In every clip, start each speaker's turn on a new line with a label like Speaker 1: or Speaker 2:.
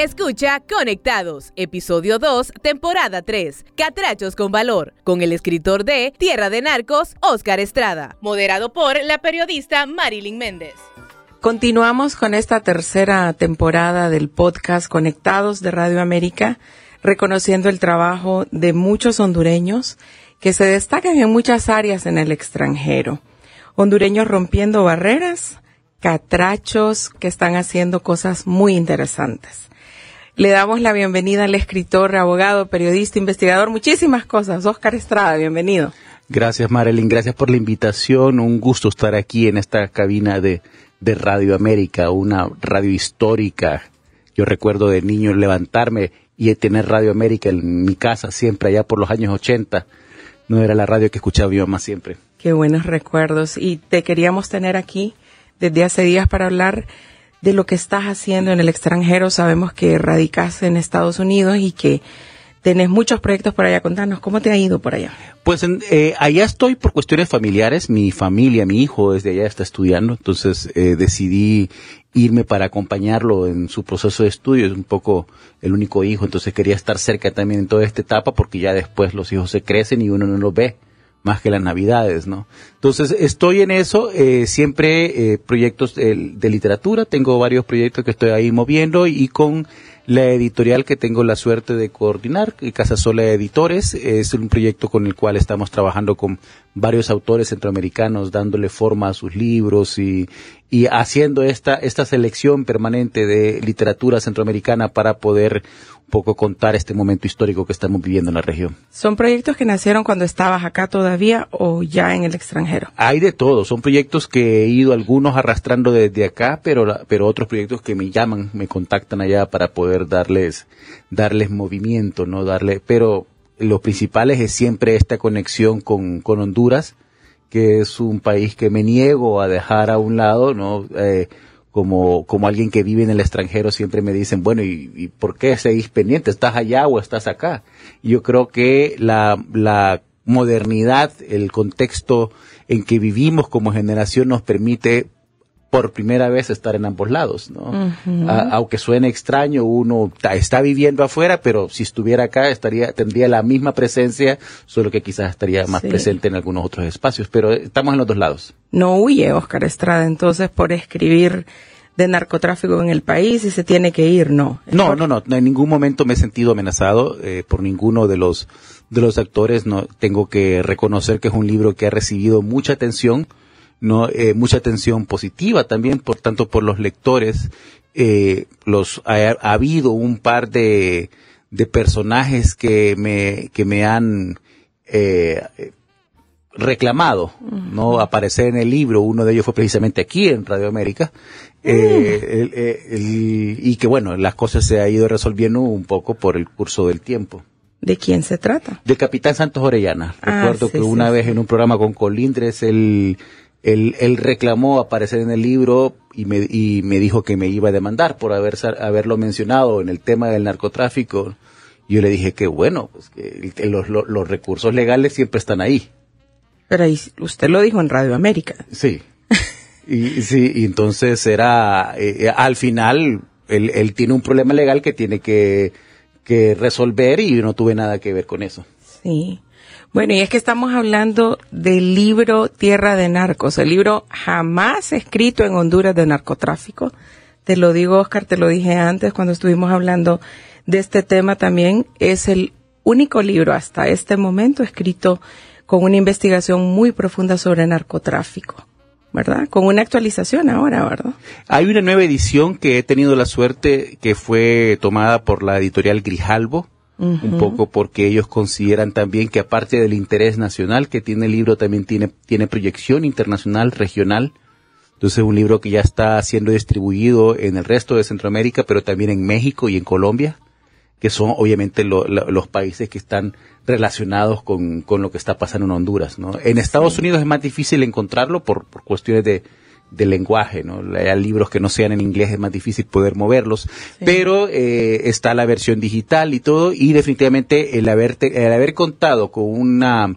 Speaker 1: Escucha Conectados, episodio 2, temporada 3, Catrachos con Valor, con el escritor de Tierra de Narcos, Oscar Estrada, moderado por la periodista Marilyn Méndez.
Speaker 2: Continuamos con esta tercera temporada del podcast Conectados de Radio América, reconociendo el trabajo de muchos hondureños que se destacan en muchas áreas en el extranjero. Hondureños rompiendo barreras, catrachos que están haciendo cosas muy interesantes. Le damos la bienvenida al escritor, abogado, periodista, investigador, muchísimas cosas. Oscar Estrada, bienvenido.
Speaker 3: Gracias, Marilyn. Gracias por la invitación. Un gusto estar aquí en esta cabina de, de Radio América, una radio histórica. Yo recuerdo de niño levantarme y tener Radio América en mi casa siempre allá por los años 80. No era la radio que escuchaba mi mamá siempre.
Speaker 2: Qué buenos recuerdos. Y te queríamos tener aquí desde hace días para hablar de lo que estás haciendo en el extranjero. Sabemos que radicas en Estados Unidos y que tenés muchos proyectos por allá. Contanos, ¿cómo te ha ido por allá?
Speaker 3: Pues eh, allá estoy por cuestiones familiares. Mi familia, mi hijo desde allá está estudiando, entonces eh, decidí irme para acompañarlo en su proceso de estudio. Es un poco el único hijo, entonces quería estar cerca también en toda esta etapa porque ya después los hijos se crecen y uno no los ve más que las navidades, ¿no? Entonces, estoy en eso, eh, siempre eh, proyectos de, literatura, tengo varios proyectos que estoy ahí moviendo y con la editorial que tengo la suerte de coordinar, Casa Sola Editores, es un proyecto con el cual estamos trabajando con varios autores centroamericanos, dándole forma a sus libros y, y haciendo esta, esta selección permanente de literatura centroamericana para poder poco contar este momento histórico que estamos viviendo en la región.
Speaker 2: ¿Son proyectos que nacieron cuando estabas acá todavía o ya en el extranjero?
Speaker 3: Hay de todo, son proyectos que he ido algunos arrastrando desde acá, pero, pero otros proyectos que me llaman, me contactan allá para poder darles, darles movimiento, no darle, pero lo principal es siempre esta conexión con, con Honduras, que es un país que me niego a dejar a un lado, ¿no? Eh, como, como alguien que vive en el extranjero siempre me dicen, bueno, ¿y, y por qué seguís pendiente? ¿Estás allá o estás acá? Yo creo que la, la modernidad, el contexto en que vivimos como generación nos permite por primera vez estar en ambos lados, ¿no? aunque suene extraño, uno está viviendo afuera, pero si estuviera acá estaría tendría la misma presencia, solo que quizás estaría más presente en algunos otros espacios, pero estamos en los dos lados.
Speaker 2: No huye Oscar Estrada entonces por escribir de narcotráfico en el país y se tiene que ir, no.
Speaker 3: No, no, no, en ningún momento me he sentido amenazado eh, por ninguno de los de los actores, no tengo que reconocer que es un libro que ha recibido mucha atención no eh, mucha atención positiva también por tanto por los lectores eh, los ha, habido un par de, de personajes que me que me han eh, reclamado no aparecer en el libro. Uno de ellos fue precisamente aquí en Radio América. Eh, mm. el, y que bueno las cosas se ha ido resolviendo un poco por el curso del tiempo.
Speaker 2: ¿De quién se trata?
Speaker 3: De Capitán Santos Orellana. Ah, Recuerdo que una vez en un programa con Colindres, él él, él, reclamó aparecer en el libro y me, y me dijo que me iba a demandar por haber, haberlo mencionado en el tema del narcotráfico. Yo le dije que bueno, pues que los, los, recursos legales siempre están ahí.
Speaker 2: Pero ahí, usted lo dijo en Radio América.
Speaker 3: Sí. y, sí, y entonces era, eh, eh, al final, él, él tiene un problema legal que tiene que, que resolver y yo no tuve nada que ver con eso.
Speaker 2: Sí. Bueno, y es que estamos hablando del libro Tierra de Narcos, el libro jamás escrito en Honduras de narcotráfico. Te lo digo, Oscar, te lo dije antes cuando estuvimos hablando de este tema también. Es el único libro hasta este momento escrito con una investigación muy profunda sobre narcotráfico. ¿verdad? Con una actualización ahora, ¿verdad?
Speaker 3: Hay una nueva edición que he tenido la suerte que fue tomada por la editorial Grijalbo, un poco porque ellos consideran también que aparte del interés nacional que tiene el libro, también tiene, tiene proyección internacional, regional. Entonces es un libro que ya está siendo distribuido en el resto de Centroamérica, pero también en México y en Colombia, que son obviamente los países que están relacionados con, con, lo que está pasando en Honduras. ¿no? En Estados Unidos es más difícil encontrarlo por, por cuestiones de, de lenguaje, ¿no? Hay libros que no sean en inglés, es más difícil poder moverlos, pero eh, está la versión digital y todo, y definitivamente el, haberte, el haber contado con una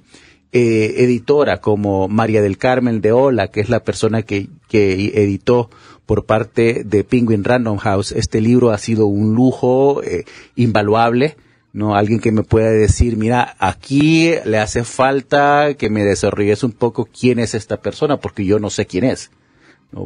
Speaker 3: eh, editora como María del Carmen de Ola, que es la persona que, que editó por parte de Penguin Random House. Este libro ha sido un lujo eh, invaluable. ¿no? Alguien que me pueda decir, mira, aquí le hace falta que me desarrolles un poco quién es esta persona, porque yo no sé quién es.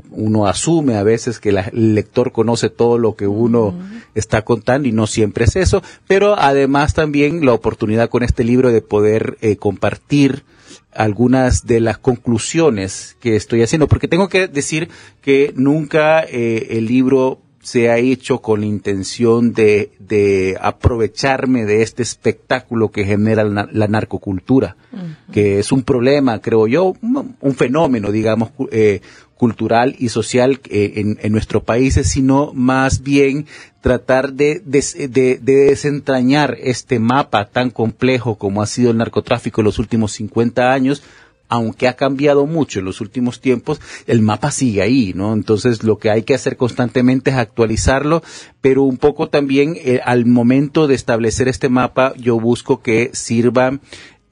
Speaker 3: Uno asume a veces que el lector conoce todo lo que uno está contando y no siempre es eso, pero además también la oportunidad con este libro de poder eh, compartir algunas de las conclusiones que estoy haciendo, porque tengo que decir que nunca eh, el libro se ha hecho con la intención de, de aprovecharme de este espectáculo que genera la, narcocultura, que es un problema, creo yo, un, fenómeno, digamos, eh, cultural y social eh, en, nuestros países, sino más bien tratar de, desentrañar este mapa tan complejo como ha sido el narcotráfico en los últimos 50 años, aunque ha cambiado mucho en los últimos tiempos, el mapa sigue ahí, ¿no? Entonces lo que hay que hacer constantemente es actualizarlo, pero un poco también eh, al momento de establecer este mapa yo busco que sirva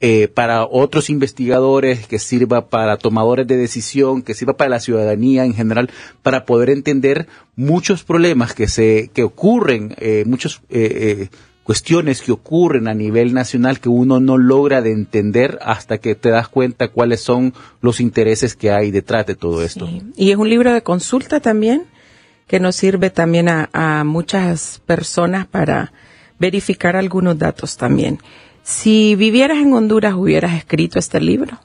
Speaker 3: eh, para otros investigadores, que sirva para tomadores de decisión, que sirva para la ciudadanía en general, para poder entender muchos problemas que se que ocurren, eh, muchos eh, cuestiones que ocurren a nivel nacional que uno no logra de entender hasta que te das cuenta cuáles son los intereses que hay detrás de todo esto.
Speaker 2: Y es un libro de consulta también que nos sirve también a, a muchas personas para verificar algunos datos también. Si vivieras en Honduras, ¿hubieras escrito este libro?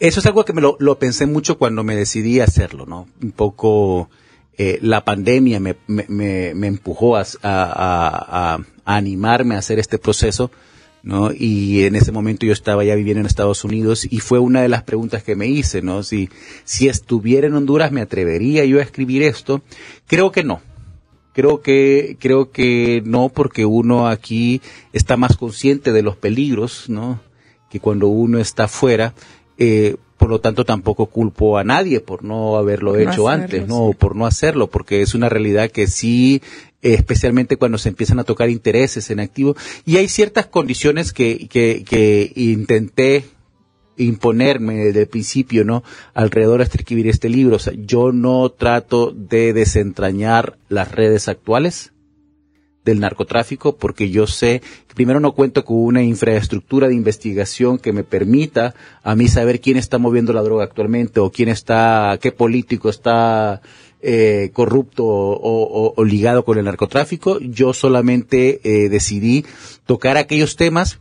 Speaker 3: Eso es algo que me lo, pensé mucho cuando me decidí a hacerlo, ¿no? Un poco eh, la pandemia me, me, empujó a, a, animarme a hacer este proceso, ¿no? Y en ese momento yo estaba ya viviendo en Estados Unidos y fue una de las preguntas que me hice, ¿no? Si, si estuviera en Honduras, ¿me atrevería yo a escribir esto? Creo que no Creo que, creo que no, porque uno aquí está más consciente de los peligros, ¿no? Que cuando uno está fuera, eh, por lo tanto tampoco culpo a nadie por no haberlo hecho antes, ¿no? Por no hacerlo, porque es una realidad que sí, especialmente cuando se empiezan a tocar intereses en activo, y hay ciertas condiciones que, que, que intenté imponerme desde el principio, ¿no? Alrededor de escribir este libro. O sea, yo no trato de desentrañar las redes actuales del narcotráfico porque yo sé que primero no cuento con una infraestructura de investigación que me permita a mí saber quién está moviendo la droga actualmente o quién está, qué político está eh, corrupto o, ligado con el narcotráfico. Yo solamente eh, decidí tocar aquellos temas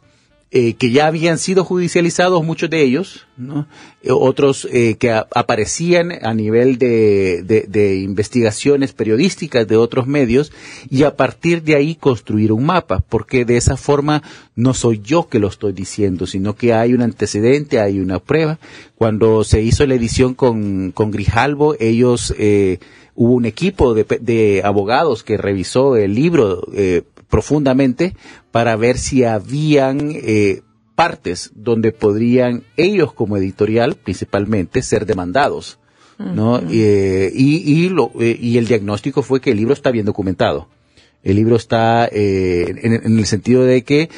Speaker 3: eh, que ya habían sido judicializados muchos de ellos, ¿no? Eh, otros eh, que aparecían a nivel de, de, investigaciones periodísticas de otros medios y a partir de ahí construir un mapa, porque de esa forma no soy yo que lo estoy diciendo, sino que hay un antecedente, hay una prueba. Cuando se hizo la edición con, con Grijalvo, ellos hubo un equipo de, de, abogados que revisó el libro eh, profundamente para ver si habían eh, partes donde podrían ellos como editorial principalmente ser demandados. ¿no? Eh, y, y, lo, eh, y el diagnóstico fue que el libro está bien documentado. El libro está en, en, el sentido de que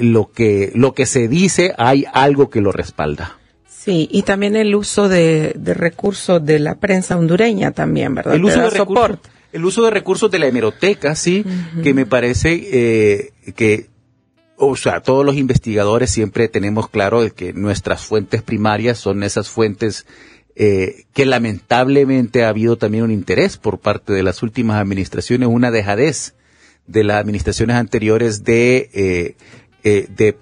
Speaker 3: lo que lo que se dice hay algo que lo respalda.
Speaker 2: Sí, y también el uso de, de recursos de la prensa hondureña también, ¿verdad?
Speaker 3: El uso de soporte el uso de recursos de la hemeroteca, sí, que me parece eh, que, o sea, todos los investigadores siempre tenemos claro que nuestras fuentes primarias son esas fuentes eh, que lamentablemente ha habido también un interés por parte de las últimas administraciones, una dejadez de las administraciones anteriores de, eh, de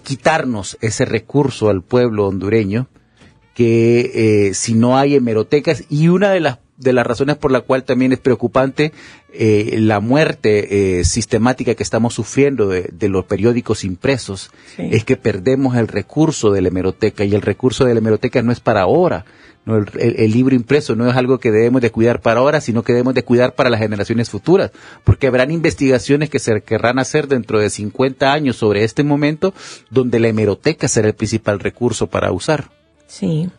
Speaker 3: quitarnos ese recurso al pueblo hondureño que si no hay hemerotecas y una de las de las razones por la cual también es preocupante eh, la muerte eh, sistemática que estamos sufriendo de, los periódicos impresos es que perdemos el recurso de la hemeroteca y el recurso de la hemeroteca no es para ahora. No, el, libro impreso no es algo que debemos de cuidar para ahora, sino que debemos de cuidar para las generaciones futuras, porque habrán investigaciones que se querrán hacer dentro de 50 años sobre este momento, donde la hemeroteca será el principal recurso para usar.
Speaker 2: Sí.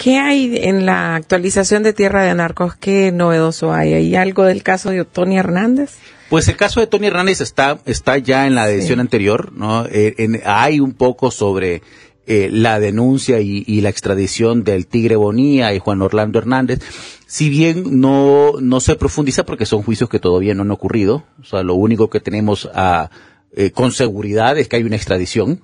Speaker 2: ¿Qué hay en la actualización de Tierra de Narcos? ¿Qué novedoso hay? ¿Hay algo del caso de Tony Hernández?
Speaker 3: Pues el caso de Tony Hernández está, está ya en la edición anterior, ¿no? Eh, hay un poco sobre eh, la denuncia y, la extradición del Tigre Bonía y Juan Orlando Hernández, si bien no, no se profundiza porque son juicios que todavía no han ocurrido, o sea, lo único que tenemos a, eh, con seguridad es que hay una extradición,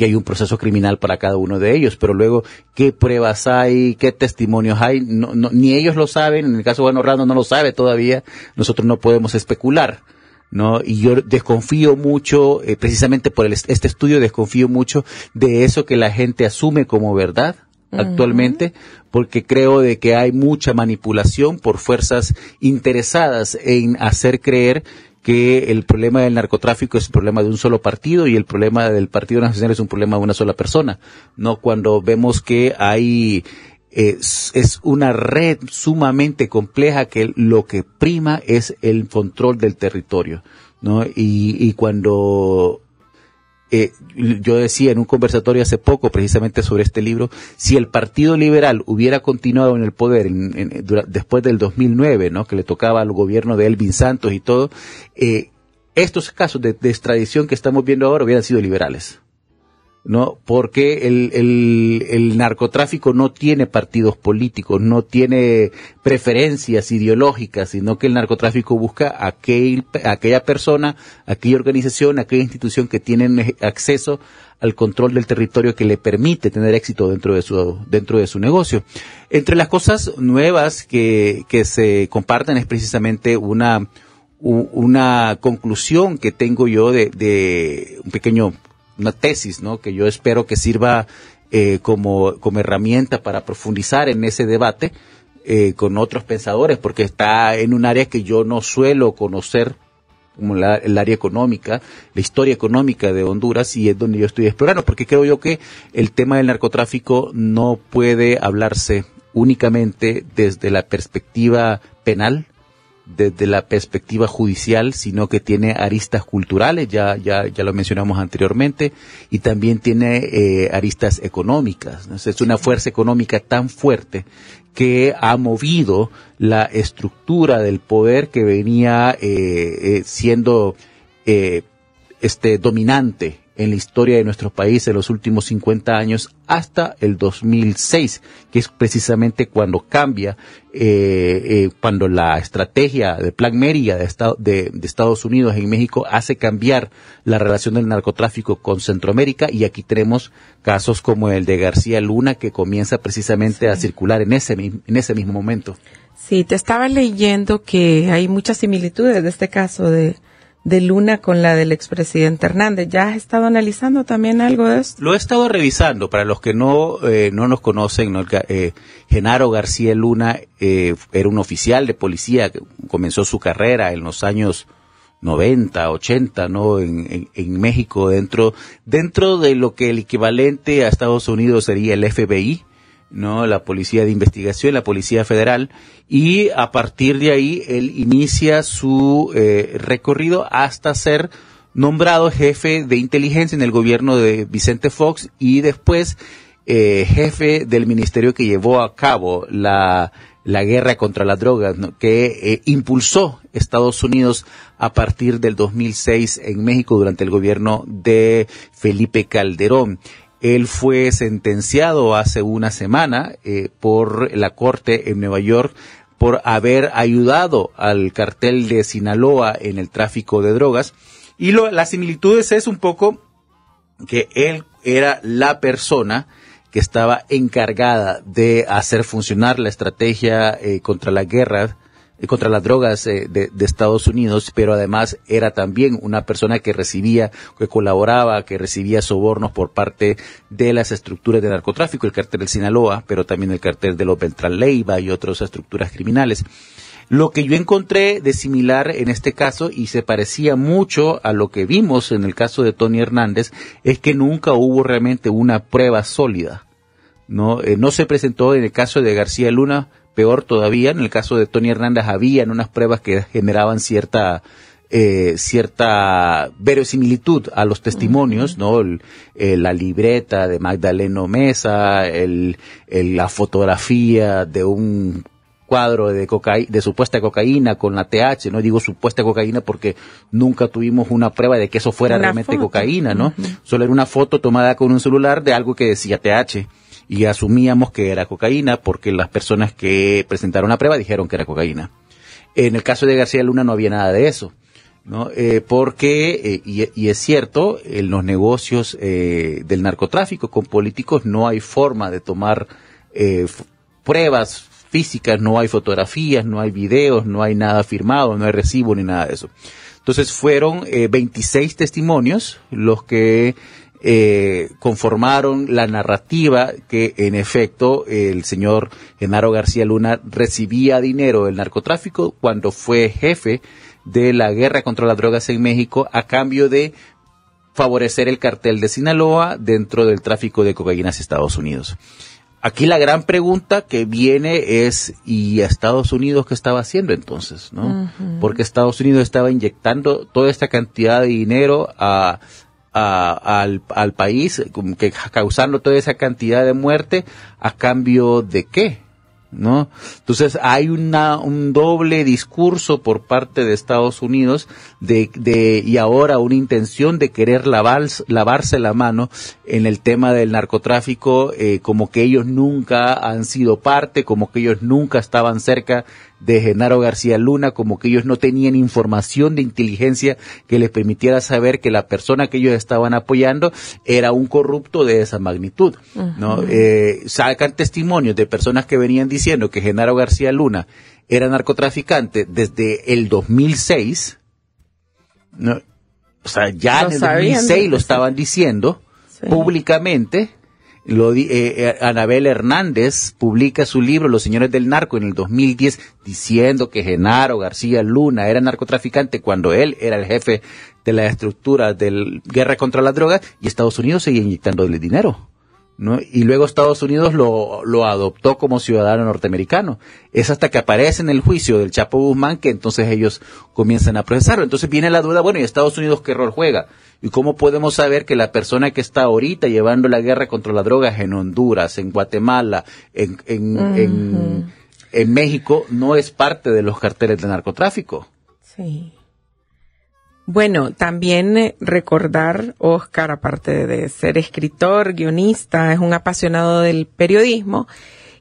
Speaker 3: y hay un proceso criminal para cada uno de ellos, pero luego qué pruebas hay, qué testimonios hay, no, ni ellos lo saben, en el caso de Juan Orlando no lo sabe todavía, nosotros no podemos especular. ¿no? Y yo desconfío mucho, eh, precisamente por este estudio, desconfío mucho de eso que la gente asume como verdad actualmente, porque creo de que hay mucha manipulación por fuerzas interesadas en hacer creer que el problema del narcotráfico es un problema de un solo partido y el problema del Partido Nacional es un problema de una sola persona, ¿no? Cuando vemos que hay es, es, una red sumamente compleja que lo que prima es el control del territorio, ¿no? Y, y cuando eh, yo decía en un conversatorio hace poco precisamente sobre este libro, si el Partido Liberal hubiera continuado en el poder en, después del 2009, ¿no? Que le tocaba al gobierno de Elvin Santos y todo, eh, estos casos de extradición que estamos viendo ahora hubieran sido liberales. ¿No? Porque el, el, el, narcotráfico no tiene partidos políticos, no tiene preferencias ideológicas, sino que el narcotráfico busca aquel, aquella persona, aquella organización, aquella institución que tienen acceso al control del territorio que le permite tener éxito dentro de su, dentro de su negocio. Entre las cosas nuevas que, que se comparten es precisamente una, una conclusión que tengo yo de, de un pequeño una tesis, ¿no? Que yo espero que sirva eh, como, como herramienta para profundizar en ese debate eh, con otros pensadores, porque está en un área que yo no suelo conocer como la, el área económica, la historia económica de Honduras y es donde yo estoy explorando, porque creo yo que el tema del narcotráfico no puede hablarse únicamente desde la perspectiva penal, desde la perspectiva judicial, sino que tiene aristas culturales, ya, ya, ya lo mencionamos anteriormente, y también tiene eh, aristas económicas. Es una fuerza económica tan fuerte que ha movido la estructura del poder que venía eh, eh, siendo este dominante en la historia de nuestro país en los últimos 50 años hasta el 2006, que es precisamente cuando cambia, eh, eh, cuando la estrategia de Plan Mérida de, de, de, Estados Unidos en México hace cambiar la relación del narcotráfico con Centroamérica y aquí tenemos casos como el de García Luna que comienza precisamente a circular en ese, en ese mismo momento.
Speaker 2: Sí, te estaba leyendo que hay muchas similitudes de este caso de de Luna con la del expresidente Hernández. ¿Ya has estado analizando también algo de esto?
Speaker 3: Lo he estado revisando. Para los que no, eh, no nos conocen, eh, Genaro García Luna eh, era un oficial de policía que comenzó su carrera en los años 90, 80, ¿no? En, en, México, dentro, dentro de lo que el equivalente a Estados Unidos sería el FBI, ¿no? La Policía de Investigación, la Policía Federal, y a partir de ahí él inicia su eh, recorrido hasta ser nombrado jefe de inteligencia en el gobierno de Vicente Fox y después eh, jefe del ministerio que llevó a cabo la, la guerra contra las drogas, que eh, impulsó Estados Unidos a partir del 2006 en México durante el gobierno de Felipe Calderón. Él fue sentenciado hace una semana eh, por la corte en Nueva York por haber ayudado al cartel de Sinaloa en el tráfico de drogas. Y lo, las similitudes es un poco que él era la persona que estaba encargada de hacer funcionar la estrategia eh, contra la guerra contra las drogas eh, de, Estados Unidos, pero además era también una persona que recibía, que colaboraba, que recibía sobornos por parte de las estructuras de narcotráfico, el cartel del Sinaloa, pero también el cartel de los Beltrán Leiva y otras estructuras criminales. Lo que yo encontré de similar en este caso, y se parecía mucho a lo que vimos en el caso de Tony Hernández, es que nunca hubo realmente una prueba sólida. No, eh, no se presentó en el caso de García Luna Peor todavía, en el caso de Tony Hernández había unas pruebas que generaban cierta eh, cierta verosimilitud a los testimonios, ¿no? Eh, la libreta de Magdaleno Mesa, el, la fotografía de un cuadro de de supuesta cocaína con la TH, no digo supuesta cocaína porque nunca tuvimos una prueba de que eso fuera realmente cocaína, ¿no? Solo era una foto tomada con un celular de algo que decía TH y asumíamos que era cocaína porque las personas que presentaron la prueba dijeron que era cocaína. En el caso de García Luna no había nada de eso. ¿no? Eh, porque, eh, y, es cierto, en los negocios eh, del narcotráfico con políticos no hay forma de tomar pruebas físicas, no hay fotografías, no hay videos, no hay nada firmado, no hay recibo ni nada de eso. Entonces fueron 26 testimonios los que conformaron la narrativa que en efecto el señor Genaro García Luna recibía dinero del narcotráfico cuando fue jefe de la guerra contra las drogas en México a cambio de favorecer el cartel de Sinaloa dentro del tráfico de cocaína hacia Estados Unidos. Aquí la gran pregunta que viene es, ¿y Estados Unidos qué estaba haciendo entonces? ¿no? Porque Estados Unidos estaba inyectando toda esta cantidad de dinero a, al, al país, que, causando toda esa cantidad de muerte, ¿a cambio de qué? ¿no? Entonces hay una, un doble discurso por parte de Estados Unidos de, de, y ahora una intención de querer lavarse la mano en el tema del narcotráfico, eh, como que ellos nunca han sido parte, como que ellos nunca estaban cerca de Genaro García Luna, como que ellos no tenían información de inteligencia que les permitiera saber que la persona que ellos estaban apoyando era un corrupto de esa magnitud, ¿no? Eh, sacan testimonios de personas que venían diciendo que Genaro García Luna era narcotraficante desde el 2006, ¿no? O sea, ya en el 2006 lo estaban diciendo públicamente, lo, eh, eh, Anabel Hernández publica su libro Los Señores del Narco en el 2010 diciendo que Genaro García Luna era narcotraficante cuando él era el jefe de la estructura de guerra contra la droga y Estados Unidos seguía inyectándole dinero. ¿No? Y luego Estados Unidos lo, lo adoptó como ciudadano norteamericano. Es hasta que aparece en el juicio del Chapo Guzmán que entonces ellos comienzan a procesarlo. Entonces viene la duda, bueno, ¿y Estados Unidos qué rol juega? ¿Y cómo podemos saber que la persona que está ahorita llevando la guerra contra la droga en Honduras, en Guatemala, en, en, en, en México, no es parte de los carteles de narcotráfico?
Speaker 2: Sí. Bueno, también eh, recordar, Oscar, aparte de ser escritor, guionista, es un apasionado del periodismo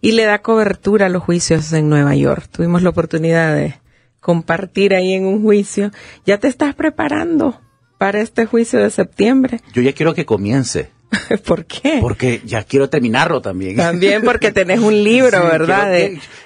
Speaker 2: y le da cobertura a los juicios en Nueva York. Tuvimos la oportunidad de compartir ahí en un juicio. ¿Ya te estás preparando para este juicio de septiembre?
Speaker 3: Yo ya quiero que comience.
Speaker 2: ¿Por qué?
Speaker 3: Porque ya quiero terminarlo también.
Speaker 2: También porque tenés un libro, ¿verdad?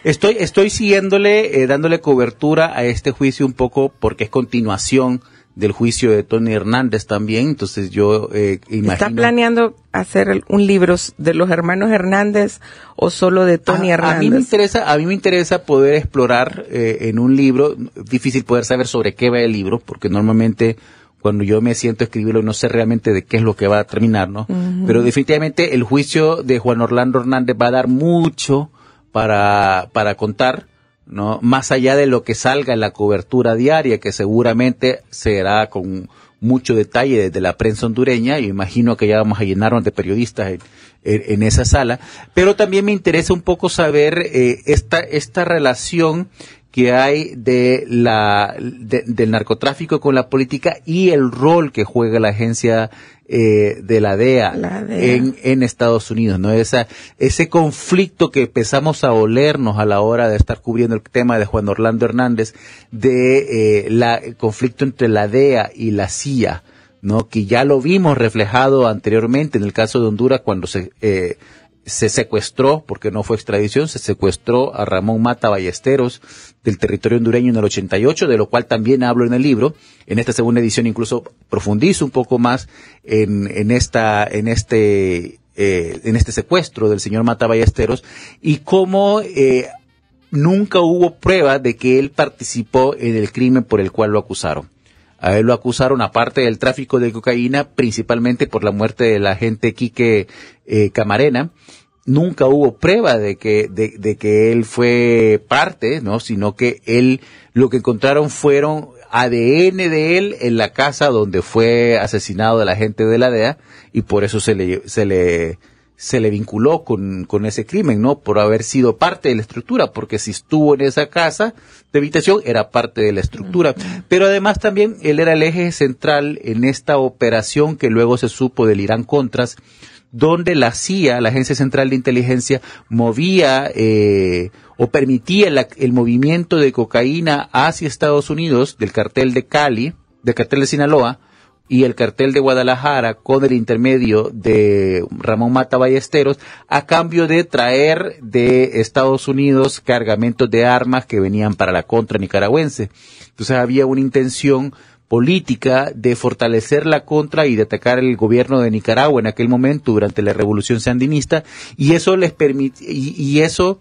Speaker 3: Estoy, estoy siguiéndole, eh, dándole cobertura a este juicio un poco porque es continuación del juicio de Tony Hernández también, entonces yo eh, imagino...
Speaker 2: ¿Está planeando hacer un libro de los hermanos Hernández o solo de Tony Hernández?
Speaker 3: A mí me interesa, a mí me interesa poder explorar eh, en un libro, difícil poder saber sobre qué va el libro, porque normalmente cuando yo me siento a escribirlo no sé realmente de qué es lo que va a terminar, ¿no? Pero definitivamente el juicio de Juan Orlando Hernández va a dar mucho para, para contar ¿no? Más allá de lo que salga en la cobertura diaria, que seguramente será con mucho detalle desde la prensa hondureña, y imagino que ya vamos a llenarnos de periodistas en, esa sala, pero también me interesa un poco saber eh, esta, esta relación que hay de la, del narcotráfico con la política y el rol que juega la agencia eh, de la DEA, e En, en, Estados Unidos, ¿no? Esa, ese conflicto que empezamos a olernos a la hora de estar cubriendo el tema de Juan Orlando Hernández, de eh, la, el conflicto entre la DEA y la CIA, ¿no? Que ya lo vimos reflejado anteriormente en el caso de Honduras cuando se, eh, se secuestró, porque no fue extradición, se secuestró a Ramón Mata Ballesteros del territorio hondureño en el 88, de lo cual también hablo en el libro. En esta segunda edición incluso profundizo un poco más en, en esta, en este, eh, en este secuestro del señor Mata Ballesteros y cómo eh, nunca hubo prueba de que él participó en el crimen por el cual lo acusaron. A él lo acusaron, aparte del tráfico de cocaína, principalmente por la muerte de la agente Quique eh, Camarena. Nunca hubo prueba de que, de, de, que él fue parte, ¿no? Sino que él, lo que encontraron fueron ADN de él en la casa donde fue asesinado de la gente de la DEA y por eso se le, se le, se le vinculó con, con, ese crimen, ¿no? Por haber sido parte de la estructura, porque si estuvo en esa casa de habitación era parte de la estructura. Pero además también él era el eje central en esta operación que luego se supo del Irán Contras, donde la CIA, la Agencia Central de Inteligencia, movía eh, o permitía el movimiento de cocaína hacia Estados Unidos del cartel de Cali, del cartel de Sinaloa, y el cartel de Guadalajara con el intermedio de Ramón Mata Ballesteros a cambio de traer de Estados Unidos cargamentos de armas que venían para la contra nicaragüense. Entonces había una intención política de fortalecer la contra y de atacar el gobierno de Nicaragua en aquel momento durante la revolución sandinista y eso les permite y, eso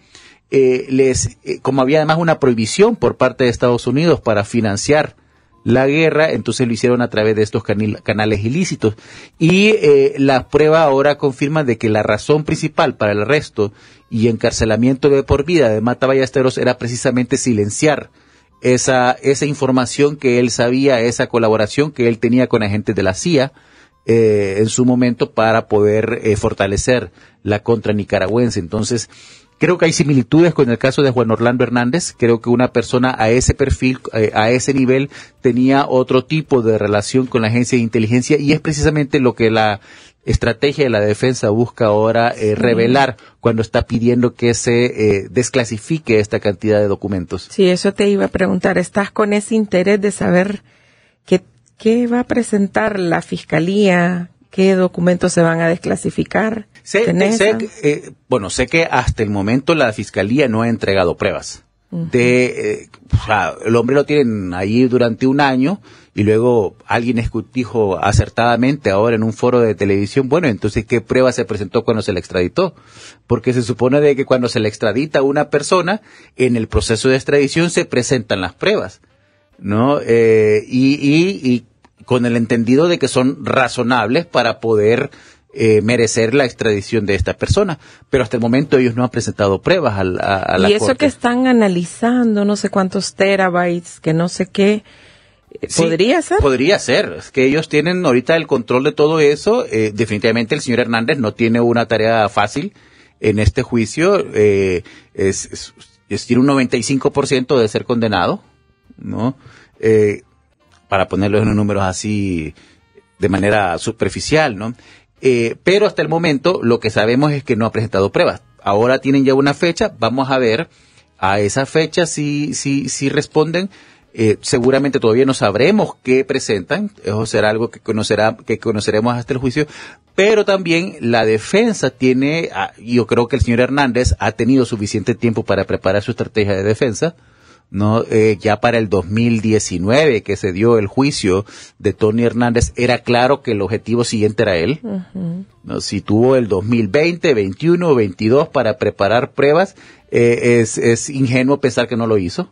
Speaker 3: eh, les eh, como había además una prohibición por parte de Estados Unidos para financiar la guerra, entonces lo hicieron a través de estos canales ilícitos. Y eh, la prueba ahora confirma de que la razón principal para el arresto y encarcelamiento de por vida de Mata Ballesteros era precisamente silenciar esa, esa información que él sabía, esa colaboración que él tenía con agentes de la CIA, eh, en su momento para poder eh, fortalecer la contra nicaragüense. Entonces, Creo que hay similitudes con el caso de Juan Orlando Hernández. Creo que una persona a ese perfil, eh, a ese nivel, tenía otro tipo de relación con la agencia de inteligencia y es precisamente lo que la estrategia de la defensa busca ahora eh, revelar cuando está pidiendo que se eh, desclasifique esta cantidad de documentos.
Speaker 2: Sí, eso te iba a preguntar. ¿Estás con ese interés de saber qué, qué va a presentar la fiscalía? ¿Qué documentos se van a desclasificar?
Speaker 3: Sé, eh, bueno, sé que hasta el momento la fiscalía no ha entregado pruebas. De, eh, o sea, el hombre lo tienen ahí durante un año y luego alguien dijo acertadamente ahora en un foro de televisión, bueno, entonces ¿qué prueba se presentó cuando se le extraditó? Porque se supone de que cuando se le extradita a una persona, en el proceso de extradición se presentan las pruebas, ¿no? Eh, y, y, y con el entendido de que son razonables para poder eh, merecer la extradición de esta persona. Pero hasta el momento ellos no han presentado pruebas a, la
Speaker 2: Y eso que están analizando, no sé cuántos terabytes, que no sé qué, eh, ¿Podría ser?
Speaker 3: Podría ser. Es que ellos tienen ahorita el control de todo eso. Eh, definitivamente el señor Hernández no tiene una tarea fácil en este juicio. es, es, tiene un 95% de ser condenado, ¿no? para ponerlo en números así de manera superficial, ¿no? Eh, pero hasta el momento lo que sabemos es que no ha presentado pruebas. Ahora tienen ya una fecha, vamos a ver a esa fecha si, si, si responden. Eh, seguramente todavía no sabremos qué presentan, eso será algo que, conocerá, que conoceremos hasta el juicio, pero también la defensa tiene, ah, yo creo que el señor Hernández ha tenido suficiente tiempo para preparar su estrategia de defensa, no eh, ya para el 2019 que se dio el juicio de Tony Hernández era claro que el objetivo siguiente era él no si tuvo el 2020 21 22 para preparar pruebas eh, es, es ingenuo pensar que no lo hizo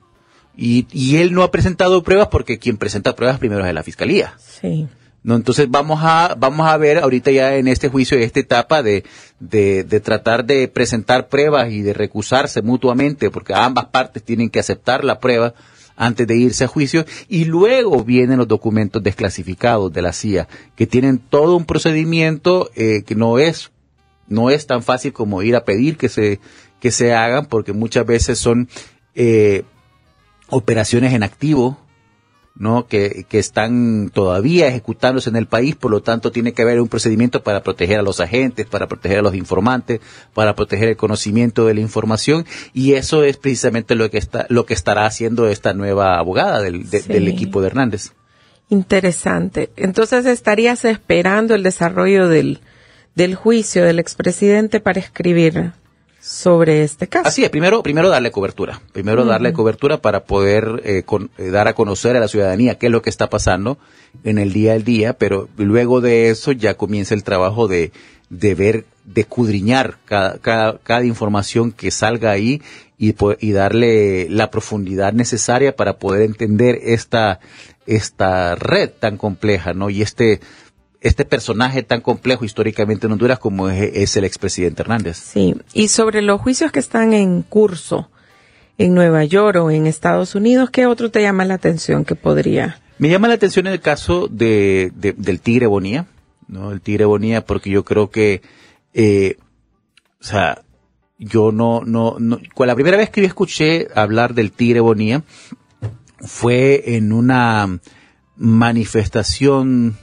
Speaker 3: y, y él no ha presentado pruebas porque quien presenta pruebas primero es la fiscalía.
Speaker 2: Sí.
Speaker 3: No, entonces vamos a, vamos a ver ahorita ya en este juicio, en esta etapa de, de, de, tratar de presentar pruebas y de recusarse mutuamente, porque ambas partes tienen que aceptar la prueba antes de irse a juicio, y luego vienen los documentos desclasificados de la CIA, que tienen todo un procedimiento eh, que no es, no es tan fácil como ir a pedir que se, que se hagan, porque muchas veces son eh, operaciones en activo, ¿no? Que, que, están todavía ejecutándose en el país, por lo tanto tiene que haber un procedimiento para proteger a los agentes, para proteger a los informantes, para proteger el conocimiento de la información y eso es precisamente lo que está, lo que estará haciendo esta nueva abogada del, del equipo de Hernández.
Speaker 2: Interesante. Entonces estarías esperando el desarrollo del, del juicio del expresidente para escribir sobre este caso.
Speaker 3: Así es, primero, primero darle cobertura, primero darle cobertura para poder eh, eh, dar a conocer a la ciudadanía qué es lo que está pasando en el día al día, pero luego de eso ya comienza el trabajo de, de ver, de cudriñar cada, cada, información que salga ahí y, y darle la profundidad necesaria para poder entender esta, esta red tan compleja, ¿no? Y este, este personaje tan complejo históricamente en Honduras como es, el expresidente Hernández.
Speaker 2: Sí, y sobre los juicios que están en curso en Nueva York o en Estados Unidos, ¿qué otro te llama la atención que podría?
Speaker 3: Me llama la atención el caso de, del Tigre Bonía, ¿no? El Tigre Bonía porque yo creo que eh, o sea, yo no, no, no, la primera vez que yo escuché hablar del tigre Bonía fue en una manifestación,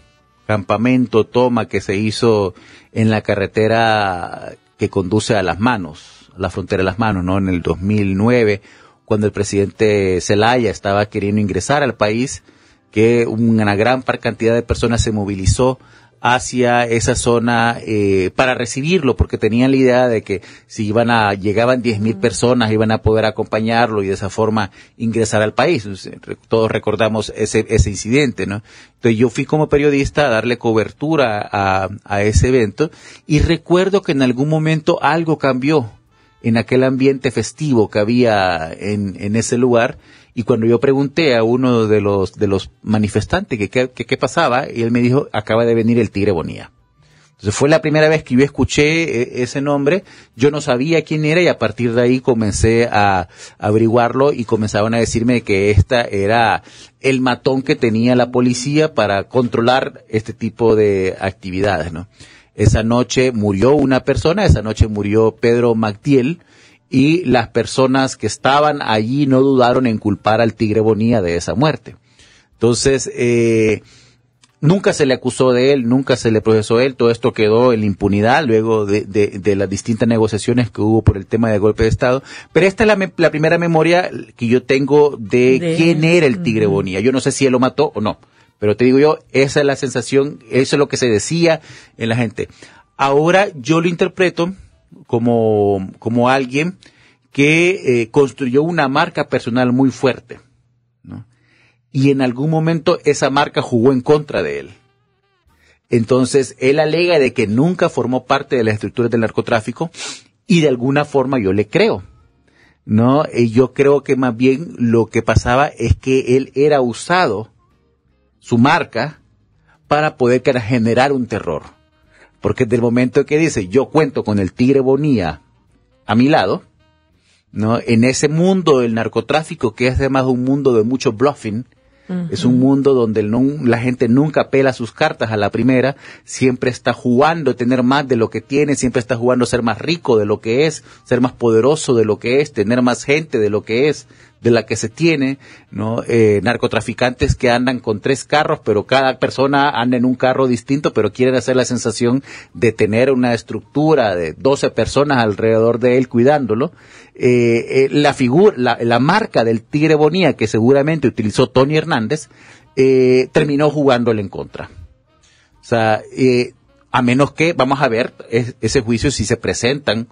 Speaker 3: campamento, toma que se hizo en la carretera que conduce a las manos, la frontera de las manos, ¿no? En el 2009, cuando el presidente Zelaya estaba queriendo ingresar al país, que una gran cantidad de personas se movilizó hacia esa zona eh, para recibirlo, porque tenían la idea de que si iban a, llegaban 10.000 personas, iban a poder acompañarlo y de esa forma ingresar al país. Todos recordamos ese, ese incidente, ¿no? Entonces yo fui como periodista a darle cobertura a, a ese evento y recuerdo que en algún momento algo cambió en aquel ambiente festivo que había en, en ese lugar y cuando yo pregunté a uno de los, de los manifestantes que qué pasaba, y él me dijo, acaba de venir el tigre Bonía. Entonces fue la primera vez que yo escuché eh, ese nombre, yo no sabía quién era y a partir de ahí comencé a averiguarlo y comenzaban a decirme que esta era el matón que tenía la policía para controlar este tipo de actividades, ¿no? Esa noche murió una persona, esa noche murió Pedro Mactiel, y las personas que estaban allí no dudaron en culpar al tigre Bonía de esa muerte. Entonces, eh, nunca se le acusó de él, nunca se le procesó él, todo esto quedó en la impunidad luego de, de, las distintas negociaciones que hubo por el tema del golpe de Estado. Pero esta es la, la primera memoria que yo tengo de, quién era el tigre Bonía. Yo no sé si él lo mató o no, pero te digo yo, esa es la sensación, eso es lo que se decía en la gente. Ahora yo lo interpreto como, como alguien que eh, construyó una marca personal muy fuerte. Y en algún momento esa marca jugó en contra de él. Entonces, él alega de que nunca formó parte de las estructuras del narcotráfico y de alguna forma yo le creo. ¿no? Y yo creo que más bien lo que pasaba es que él era usado, su marca, para poder generar un terror. Porque del momento que dice, yo cuento con el tigre Bonía a mi lado, ¿no? En ese mundo del narcotráfico, que es además un mundo de mucho bluffing, es un mundo donde la gente nunca pela sus cartas a la primera, siempre está jugando a tener más de lo que tiene, siempre está jugando a ser más rico de lo que es, ser más poderoso de lo que es, tener más gente de lo que es, de la que se tiene, ¿no? Eh, narcotraficantes que andan con tres carros, pero cada persona anda en un carro distinto, pero quieren hacer la sensación de tener una estructura de 12 personas alrededor de él cuidándolo. Eh, eh, la figura, la, la, marca del Tigre Bonía que seguramente utilizó Tony Hernández, terminó jugándole en contra. O sea, a menos que, vamos a ver, ese juicio si se presentan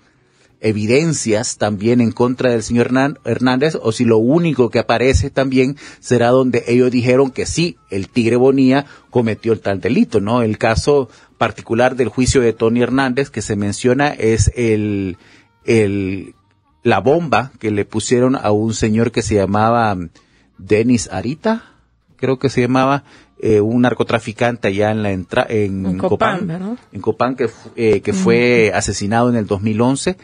Speaker 3: evidencias también en contra del señor Hernández o si lo único que aparece también será donde ellos dijeron que sí, el Tigre Bonía cometió el tal delito, ¿no? El caso particular del juicio de Tony Hernández que se menciona es el, el, la bomba que le pusieron a un señor que se llamaba Denis Arita, creo que se llamaba, eh, un narcotraficante allá en la entra en, Copán, en Copán que, eh, que fue asesinado en el 2011.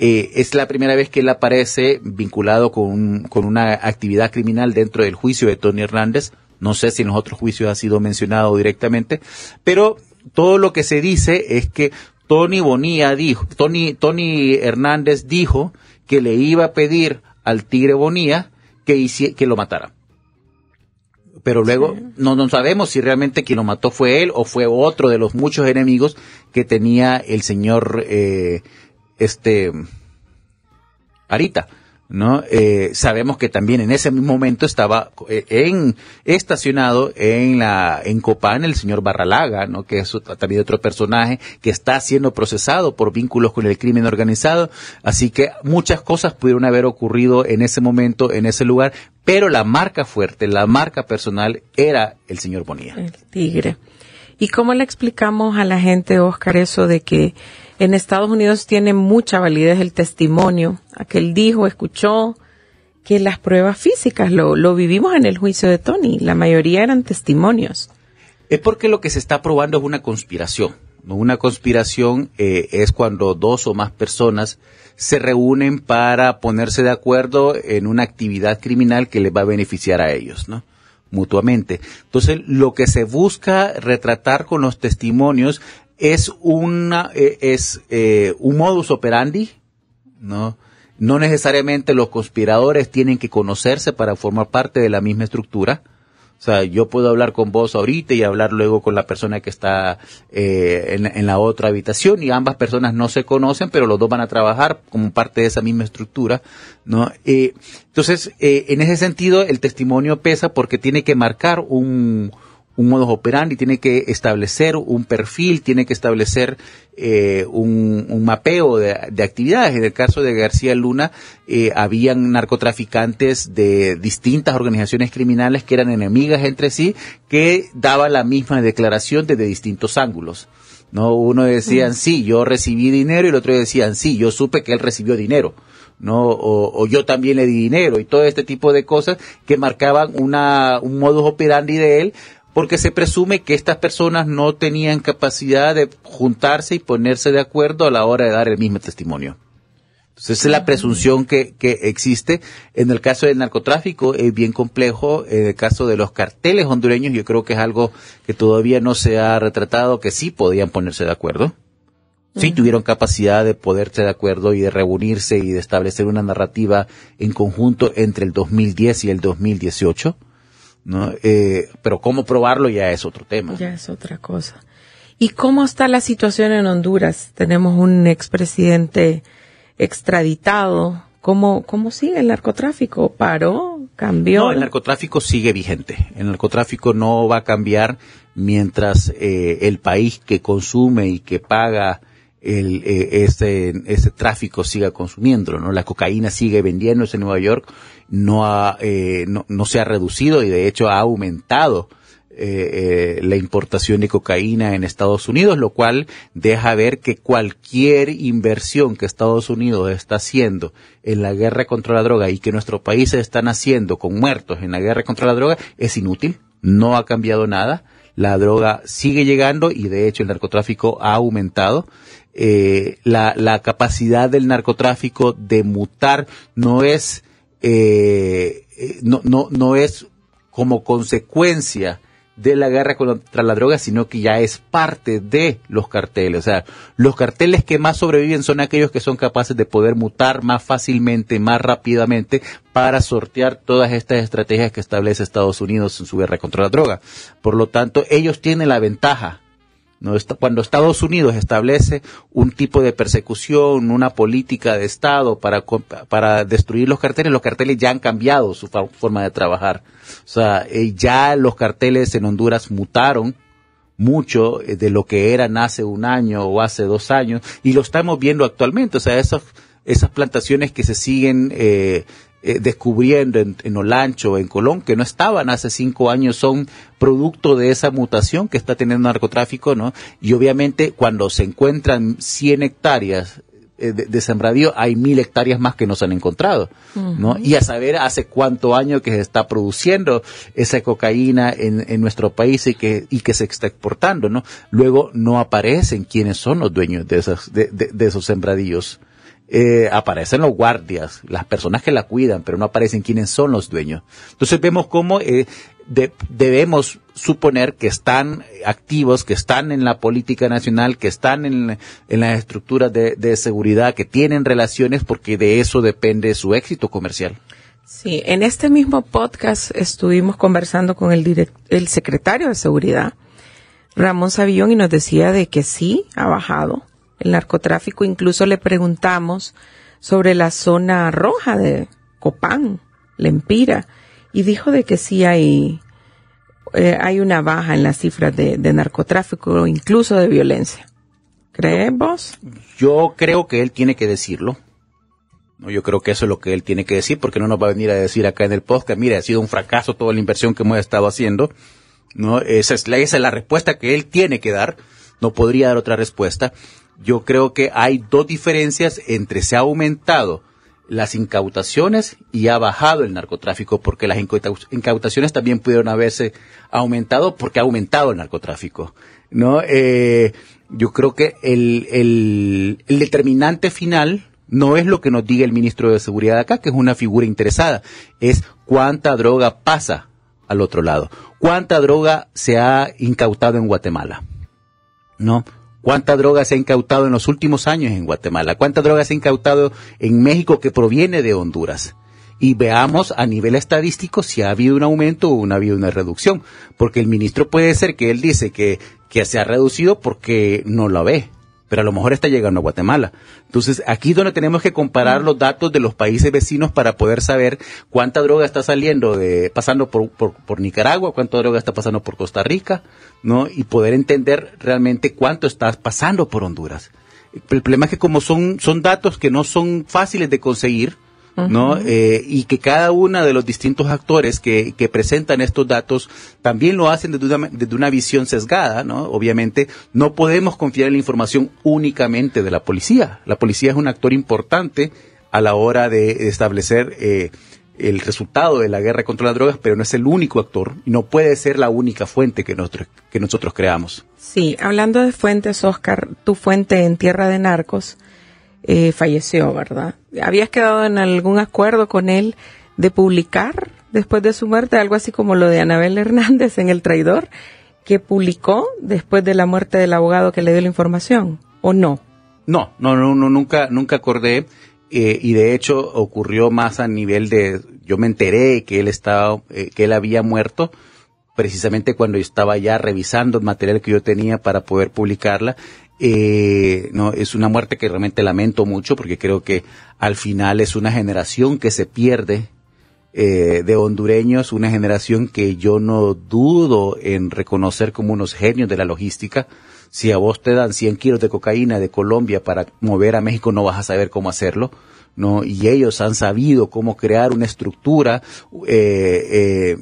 Speaker 3: Eh, es la primera vez que él aparece vinculado con, con una actividad criminal dentro del juicio de Tony Hernández. No sé si en los otros juicios ha sido mencionado directamente, pero todo lo que se dice es que Tony Bonía dijo, Tony, Tony Hernández dijo que le iba a pedir al Tigre Bonía que, que lo matara pero luego no, no sabemos si realmente quien lo mató fue él o fue otro de los muchos enemigos que tenía el señor eh, este Arita. ¿no? Eh, sabemos que también en ese momento estaba eh, en, estacionado en la, en Copán el señor Barralaga, ¿no? Que es también otro personaje que está siendo procesado por vínculos con el crimen organizado. Así que muchas cosas pudieron haber ocurrido en ese momento, en ese lugar, pero la marca fuerte, la marca personal era el señor Bonilla.
Speaker 2: El tigre. ¿Y cómo le explicamos a la gente, Oscar, eso de que en Estados Unidos tiene mucha validez el testimonio. Aquel dijo, escuchó que las pruebas físicas lo, vivimos en el juicio de Tony. La mayoría eran testimonios.
Speaker 3: Es porque lo que se está probando es una conspiración. Una conspiración eh, es cuando dos o más personas se reúnen para ponerse de acuerdo en una actividad criminal que les va a beneficiar a ellos, ¿no? mutuamente. Entonces, lo que se busca retratar con los testimonios es una, eh, es eh, un modus operandi, ¿no? No necesariamente los conspiradores tienen que conocerse para formar parte de la misma estructura. O sea, yo puedo hablar con vos ahorita y hablar luego con la persona que está eh, en, la otra habitación y ambas personas no se conocen, pero los dos van a trabajar como parte de esa misma estructura, ¿no? Eh, entonces, eh, en ese sentido, el testimonio pesa porque tiene que marcar un, un modus operandi, tiene que establecer un perfil, tiene que establecer eh, un, mapeo de, actividades. En el caso de García Luna, eh, habían narcotraficantes de distintas organizaciones criminales que eran enemigas entre sí, que daban la misma declaración desde distintos ángulos. ¿no? Uno decían, sí, yo recibí dinero, y el otro decían, sí, yo supe que él recibió dinero. ¿no? O, yo también le di dinero y todo este tipo de cosas que marcaban una, un modus operandi de él porque se presume que estas personas no tenían capacidad de juntarse y ponerse de acuerdo a la hora de dar el mismo testimonio. Entonces, esa es la presunción que, que existe. En el caso del narcotráfico es bien complejo. En el caso de los carteles hondureños, yo creo que es algo que todavía no se ha retratado, que sí podían ponerse de acuerdo. Sí tuvieron capacidad de poderse de acuerdo y de reunirse y de establecer una narrativa en conjunto entre el 2010 y el 2018 ¿no? Eh, pero cómo probarlo ya es otro tema.
Speaker 2: Ya es otra cosa. ¿Y cómo está la situación en Honduras? Tenemos un expresidente extraditado. ¿Cómo, ¿Cómo sigue el narcotráfico? ¿Paró? ¿Cambió?
Speaker 3: No, el narcotráfico sigue vigente. El narcotráfico no va a cambiar mientras eh, el país que consume y que paga el, eh, ese, ese tráfico siga consumiéndolo, ¿no? La cocaína sigue vendiéndose en Nueva York no, ha, eh, no, no, se ha reducido y de hecho ha aumentado eh, eh, la importación de cocaína en Estados Unidos, lo cual deja ver que cualquier inversión que Estados Unidos está haciendo en la guerra contra la droga y que nuestros países están haciendo con muertos en la guerra contra la droga es inútil, no ha cambiado nada, la droga sigue llegando y de hecho el narcotráfico ha aumentado. Eh, la, capacidad del narcotráfico de mutar no es eh, no, no, no es como consecuencia de la guerra contra la droga, sino que ya es parte de los carteles. O sea, los carteles que más sobreviven son aquellos que son capaces de poder mutar más fácilmente, más rápidamente, para sortear todas estas estrategias que establece Estados Unidos en su guerra contra la droga. Por lo tanto, ellos tienen la ventaja cuando Estados Unidos establece un tipo de persecución, una política de Estado para, para destruir los carteles, los carteles ya han cambiado su forma de trabajar. O sea, eh, ya los carteles en Honduras mutaron mucho eh, de lo que eran hace un año o hace dos años y lo estamos viendo actualmente. O sea, esas, esas plantaciones que se siguen eh, eh, descubriendo en, en, Olancho, en Colón, que no estaban hace cinco años, son producto de esa mutación que está teniendo el narcotráfico, ¿no? Y obviamente cuando se encuentran 100 hectáreas eh, de, sembradío, hay mil hectáreas más que no se han encontrado, ¿no? Y a saber hace cuánto año que se está produciendo esa cocaína en, en nuestro país y que, y que se está exportando, ¿no? Luego no aparecen quiénes son los dueños de, esas, de, de, de esos sembradíos eh, aparecen los guardias, las personas que la cuidan, pero no aparecen quiénes son los dueños. Entonces vemos cómo eh, debemos suponer que están activos, que están en la política nacional, que están en, en las estructuras de, de, seguridad, que tienen relaciones, porque de eso depende su éxito comercial.
Speaker 2: Sí, en este mismo podcast estuvimos conversando con el, el secretario de Seguridad, Ramón Savillón, y nos decía de que sí, ha bajado el narcotráfico. Incluso le preguntamos sobre la zona roja de Copán, Lempira, y dijo de que sí hay, eh, hay una baja en las cifras de, de narcotráfico, incluso de violencia. ¿Crees vos?
Speaker 3: Yo creo que él tiene que decirlo. No, yo creo que eso es lo que él tiene que decir, porque no nos va a venir a decir acá en el podcast, mire, ha sido un fracaso toda la inversión que hemos estado haciendo. No, esa es, esa es la respuesta que él tiene que dar. No podría dar otra respuesta yo creo que hay dos diferencias entre se ha aumentado las incautaciones y ha bajado el narcotráfico, porque las incautaciones también pudieron haberse aumentado porque ha aumentado el narcotráfico. ¿no? Eh, yo creo que el, el, el determinante final no es lo que nos diga el ministro de Seguridad acá, que es una figura interesada, es cuánta droga pasa al otro lado, cuánta droga se ha incautado en Guatemala. ¿No? ¿Cuánta droga se ha incautado en los últimos años en Guatemala? ¿Cuánta droga se ha incautado en México que proviene de Honduras? y veamos a nivel estadístico si ha habido un aumento o ha habido una reducción. Porque el ministro puede ser que él dice que, que se ha reducido porque no lo ve pero a lo mejor está llegando a Guatemala. Entonces, aquí es donde tenemos que comparar los datos de los países vecinos para poder saber cuánta droga está saliendo de, pasando por, por, Nicaragua, cuánta droga está pasando por Costa Rica, ¿no? Y poder entender realmente cuánto está pasando por Honduras. El problema es que como son, son datos que no son fáciles de conseguir, ¿no? Eh, y que cada uno de los distintos actores que, que presentan estos datos también lo hacen desde una, desde una visión sesgada, ¿no? Obviamente no podemos confiar en la información únicamente de la policía. La policía es un actor importante a la hora de establecer eh, el resultado de la guerra contra las drogas, pero no es el único actor y no puede ser la única fuente que nosotros, que nosotros creamos.
Speaker 2: Sí, hablando de fuentes, Oscar, tu fuente en Tierra de Narcos, eh, falleció, ¿verdad? ¿Habías quedado en algún acuerdo con él de publicar después de su muerte algo así como lo de Anabel Hernández en El Traidor, que publicó después de la muerte del abogado que le dio la información, o no?
Speaker 3: No, no, no, no nunca, nunca acordé. Eh, y de hecho ocurrió más a nivel de, yo me enteré que él estaba, eh, que él había muerto, precisamente cuando estaba ya revisando el material que yo tenía para poder publicarla eh, no, es una muerte que realmente lamento mucho porque creo que al final es una generación que se pierde eh, de hondureños, una generación que yo no dudo en reconocer como unos genios de la logística. Si a vos te dan 100 kilos de cocaína de Colombia para mover a México, no vas a saber cómo hacerlo. ¿no? Y ellos han sabido cómo crear una estructura eh, eh,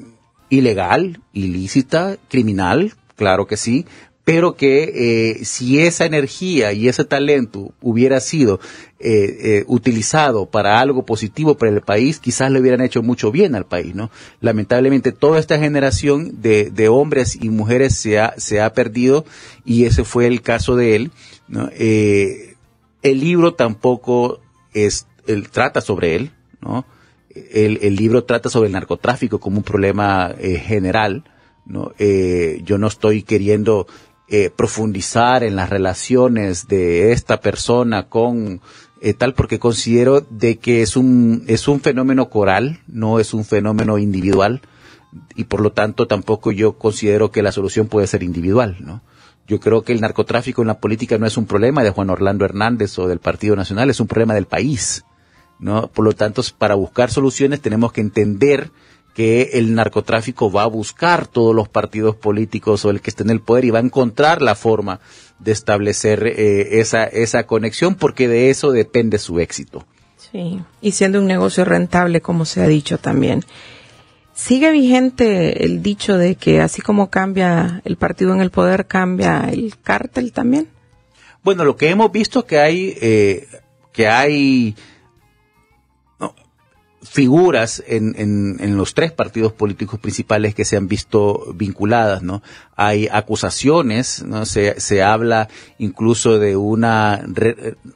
Speaker 3: ilegal, ilícita, criminal, claro que sí, pero que eh, si esa energía y ese talento hubiera sido eh, eh, utilizado para algo positivo para el país, quizás le hubieran hecho mucho bien al país, ¿no? Lamentablemente toda esta generación de, hombres y mujeres se ha, se ha perdido y ese fue el caso de él, ¿no? El libro tampoco es, él trata sobre él, ¿no? El, libro trata sobre el narcotráfico como un problema general, ¿no? Yo no estoy queriendo eh, profundizar en las relaciones de esta persona con eh, tal porque considero de que es un es un fenómeno coral no es un fenómeno individual y por lo tanto tampoco yo considero que la solución puede ser individual no yo creo que el narcotráfico en la política no es un problema de Juan Orlando Hernández o del Partido Nacional es un problema del país no por lo tanto para buscar soluciones tenemos que entender que el narcotráfico va a buscar todos los partidos políticos o el que esté en el poder y va a encontrar la forma de establecer eh, esa, esa conexión porque de eso depende su éxito.
Speaker 2: Sí, y siendo un negocio rentable, como se ha dicho también. ¿Sigue vigente el dicho de que así como cambia el partido en el poder, cambia el cártel también?
Speaker 3: Bueno, lo que hemos visto que hay, eh, que hay figuras en, en, los tres partidos políticos principales que se han visto vinculadas, ¿no? Hay acusaciones, ¿no? Se, se habla incluso de una,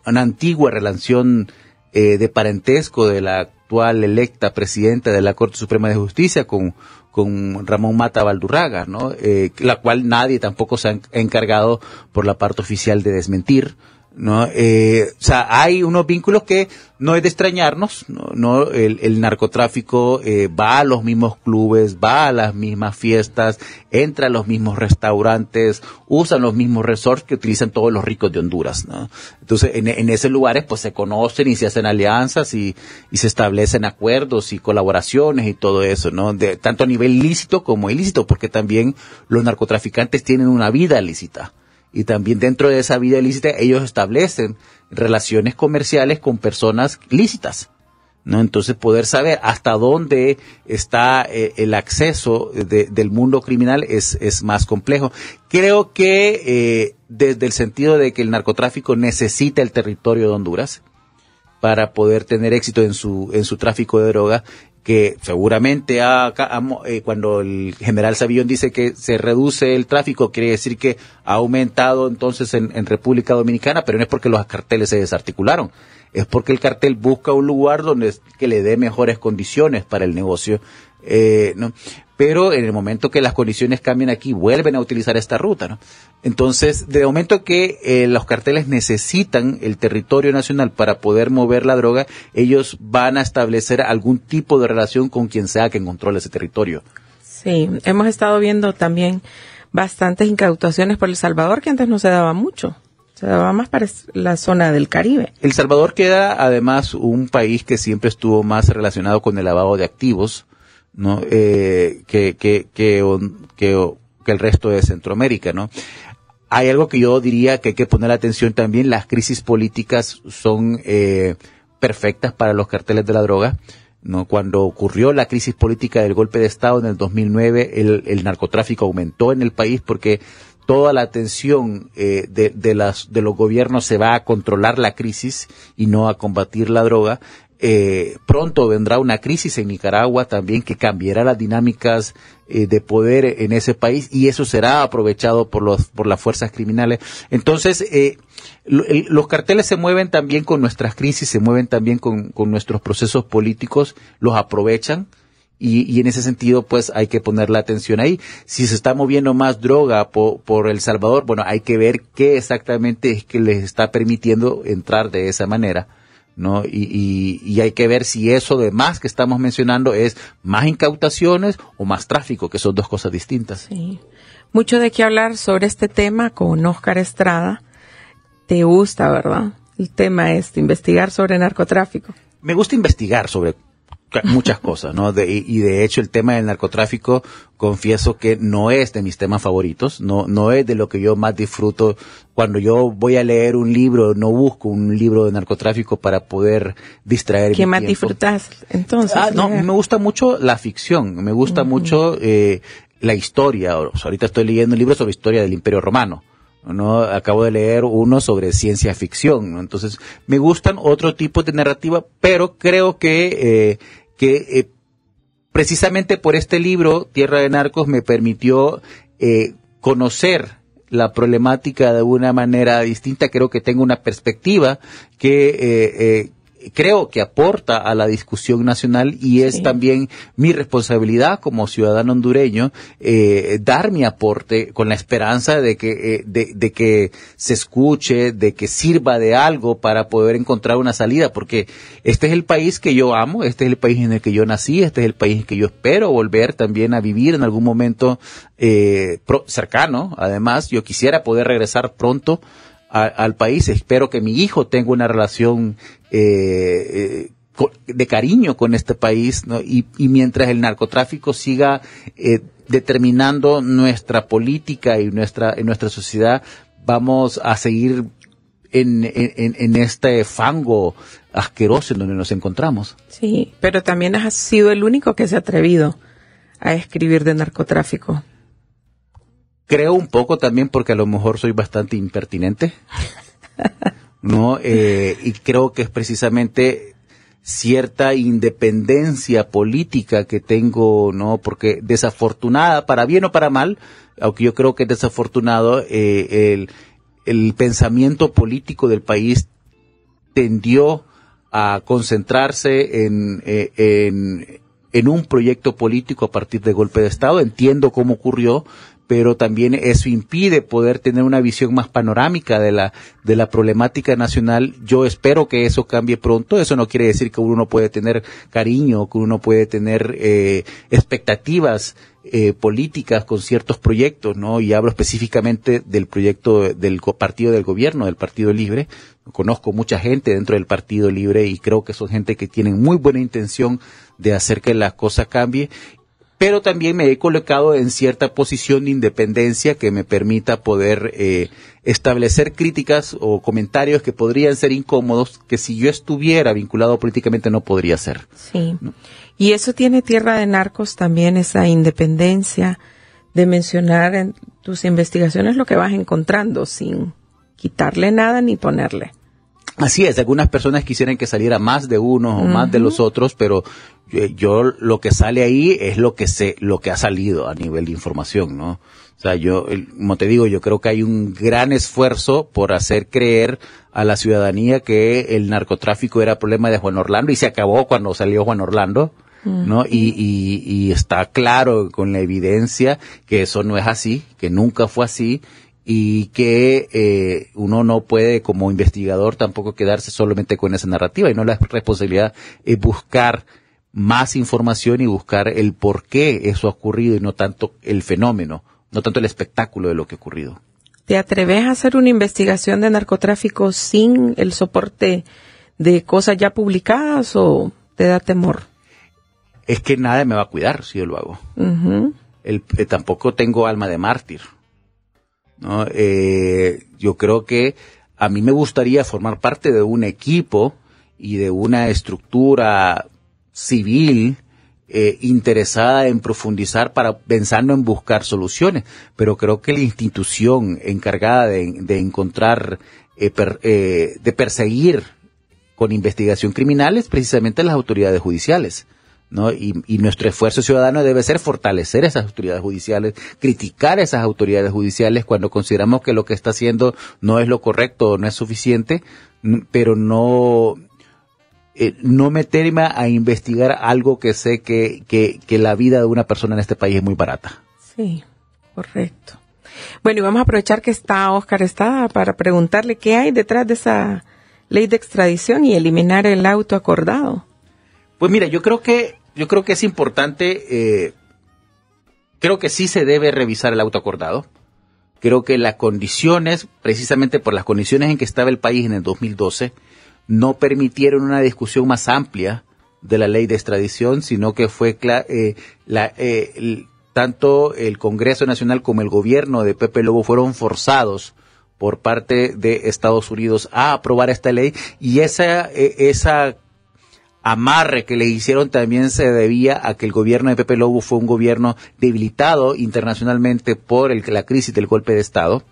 Speaker 3: una antigua relación eh, de parentesco de la actual electa presidenta de la Corte Suprema de Justicia con, con Ramón Mata Valdurraga, ¿no? Eh, la cual nadie tampoco se ha encargado por la parte oficial de desmentir, ¿no? Eh, o sea, hay unos vínculos que no es de extrañarnos, no, no el, el, narcotráfico eh, va a los mismos clubes, va a las mismas fiestas, entra a los mismos restaurantes, usan los mismos resorts que utilizan todos los ricos de Honduras, ¿no? Entonces, en, en esos lugares, pues se conocen y se hacen alianzas y, y se establecen acuerdos y colaboraciones y todo eso, ¿no? De, tanto a nivel lícito como ilícito, porque también los narcotraficantes tienen una vida lícita y también dentro de esa vida ilícita ellos establecen relaciones comerciales con personas lícitas. ¿no? Entonces poder saber hasta dónde está eh, el acceso de, del mundo criminal es, es más complejo. Creo que eh, desde el sentido de que el narcotráfico necesita el territorio de Honduras para poder tener éxito en su, en su tráfico de droga, que seguramente ha, eh, cuando el general Savillón dice que se reduce el tráfico, quiere decir que ha aumentado entonces en, en, República Dominicana, pero no es porque los carteles se desarticularon, es porque el cartel busca un lugar donde que le dé mejores condiciones para el negocio. Eh, ¿no? Pero en el momento que las condiciones cambian aquí, vuelven a utilizar esta ruta. ¿no? Entonces, de momento que eh, los carteles necesitan el territorio nacional para poder mover la droga, ellos van a establecer algún tipo de relación con quien sea que controle ese territorio.
Speaker 2: Sí, hemos estado viendo también bastantes incautaciones por El Salvador que antes no se daba mucho. Se daba más para la zona del Caribe.
Speaker 3: El Salvador queda además un país que siempre estuvo más relacionado con el lavado de activos, ¿no? Eh, que, que, que, el resto de Centroamérica, ¿no? Hay algo que yo diría que hay que poner atención también, las crisis políticas son eh, perfectas para los carteles de la droga. ¿no? Cuando ocurrió la crisis política del golpe de Estado en el 2009, el, el narcotráfico aumentó en el país porque toda la atención eh, de, de, las, de los gobiernos se va a controlar la crisis y no a combatir la droga. Eh, pronto vendrá una crisis en Nicaragua también que cambiará las dinámicas eh, de poder en ese país y eso será aprovechado por los por las fuerzas criminales. Entonces eh, los carteles se mueven también con nuestras crisis, se mueven también con, con nuestros procesos políticos, los aprovechan. Y, y, en ese sentido, pues hay que poner la atención ahí. Si se está moviendo más droga por, por, El Salvador, bueno, hay que ver qué exactamente es que les está permitiendo entrar de esa manera ¿no? Y, y, hay que ver si eso de más que estamos mencionando es más incautaciones o más tráfico, que son dos cosas distintas.
Speaker 2: Sí. Mucho de qué hablar sobre este tema con Oscar Estrada. Te gusta, ¿verdad? El tema es investigar sobre narcotráfico.
Speaker 3: Me gusta investigar sobre muchas cosas, ¿no? y de hecho el tema del narcotráfico, confieso que no es de mis temas favoritos, no, no es de lo que yo más disfruto. Cuando yo voy a leer un libro, no busco un libro de narcotráfico para poder distraer.
Speaker 2: ¿Qué más disfrutas entonces?
Speaker 3: Ah, no, me gusta mucho la ficción, me gusta mucho eh, la historia. ahorita estoy leyendo un libro sobre historia del Imperio Romano. ¿no? Acabo de leer uno sobre ciencia ficción, Entonces, me gustan otro tipo de narrativa, pero creo que, eh, que eh, precisamente por este libro, Tierra de Narcos, me permitió eh, conocer la problemática de una manera distinta. Creo que tengo una perspectiva que creo que aporta a la discusión nacional y es también mi responsabilidad como ciudadano hondureño eh, dar mi aporte con la esperanza de que eh, de, de, que se escuche, de que sirva de algo para poder encontrar una salida, porque este es el país que yo amo, este es el país en el que yo nací, este es el país en el que yo espero volver también a vivir en algún momento eh, cercano. Además, yo quisiera poder regresar pronto al país. Espero que mi hijo tenga una relación eh, eh de cariño con este país ¿no? y, y, mientras el narcotráfico siga eh, determinando nuestra política y nuestra, en nuestra sociedad, vamos a seguir en, en, en, este fango asqueroso en donde nos encontramos.
Speaker 2: Sí, pero también has sido el único que se ha atrevido a escribir de narcotráfico.
Speaker 3: Creo un poco también porque a lo mejor soy bastante impertinente, ¿no? Eh, y creo que es precisamente cierta independencia política que tengo, ¿no? Porque desafortunada, para bien o para mal, aunque yo creo que es desafortunado, eh, el, el pensamiento político del país tendió a concentrarse en, eh, en, un proyecto político a partir del golpe de Estado. Entiendo cómo ocurrió, pero también eso impide poder tener una visión más panorámica de la, de la problemática nacional. Yo espero que eso cambie pronto. Eso no quiere decir que uno no puede tener cariño, que uno puede tener eh, expectativas eh, políticas con ciertos proyectos, ¿no? Y hablo específicamente del proyecto del partido del gobierno, del Partido Libre. Conozco mucha gente dentro del Partido Libre y creo que son gente que tienen muy buena intención de hacer que las cosas cambien pero también me he colocado en cierta posición de independencia que me permita poder eh, establecer críticas o comentarios que podrían ser incómodos, que si yo estuviera vinculado políticamente no podría ser.
Speaker 2: Sí. Y eso tiene Tierra de Narcos también, esa independencia de mencionar en tus investigaciones lo que vas encontrando sin quitarle nada ni ponerle.
Speaker 3: Así es, algunas personas quisieran que saliera más de uno o más de los otros, pero yo, lo que sale ahí es lo que se, lo que ha salido a nivel de información, ¿no? O sea, yo, como te digo, yo creo que hay un gran esfuerzo por hacer creer a la ciudadanía que el narcotráfico era problema de Juan Orlando y se acabó cuando salió Juan Orlando. ¿no? Y, y, y está claro con la evidencia que eso no es así, que nunca fue así y que eh, uno no puede como investigador tampoco quedarse solamente con esa narrativa y no la responsabilidad es buscar más información y buscar el por qué eso ha ocurrido y no tanto el fenómeno, no tanto el espectáculo de lo que ha ocurrido.
Speaker 2: ¿Te atreves a hacer una investigación de narcotráfico sin el soporte de cosas ya publicadas o te da temor?
Speaker 3: Es que nada me va a cuidar si yo lo hago. el, eh, tampoco tengo alma de mártir. ¿No? Eh, yo creo que a mí me gustaría formar parte de un equipo y de una estructura civil eh, interesada en profundizar para pensando en buscar soluciones, pero creo que la institución encargada de, encontrar, eh, eh, de perseguir con investigación criminal es precisamente las autoridades judiciales. ¿No? Y, y, nuestro esfuerzo ciudadano debe ser fortalecer esas autoridades judiciales, criticar esas autoridades judiciales cuando consideramos que lo que está haciendo no es lo correcto o no es suficiente, pero no, eh, no meterme a investigar algo que sé que, que, la vida de una persona en este país es muy barata.
Speaker 2: Sí, correcto. Bueno, y vamos a aprovechar que está Oscar Estada para preguntarle qué hay detrás de esa ley de extradición y eliminar el auto acordado.
Speaker 3: Pues mira, yo creo que yo creo que es importante, eh, creo que sí se debe revisar el auto acordado. Creo que las condiciones, precisamente por las condiciones en que estaba el país en el 2012, no permitieron una discusión más amplia de la ley de extradición, sino que fue eh, la, eh, tanto el Congreso Nacional como el gobierno de Pepe Lobo fueron forzados por parte de Estados Unidos a aprobar esta ley y esa, eh, esa amarre que le hicieron también se debía a que el gobierno de Pepe Lobo fue un gobierno debilitado internacionalmente por el, la crisis del golpe de Estado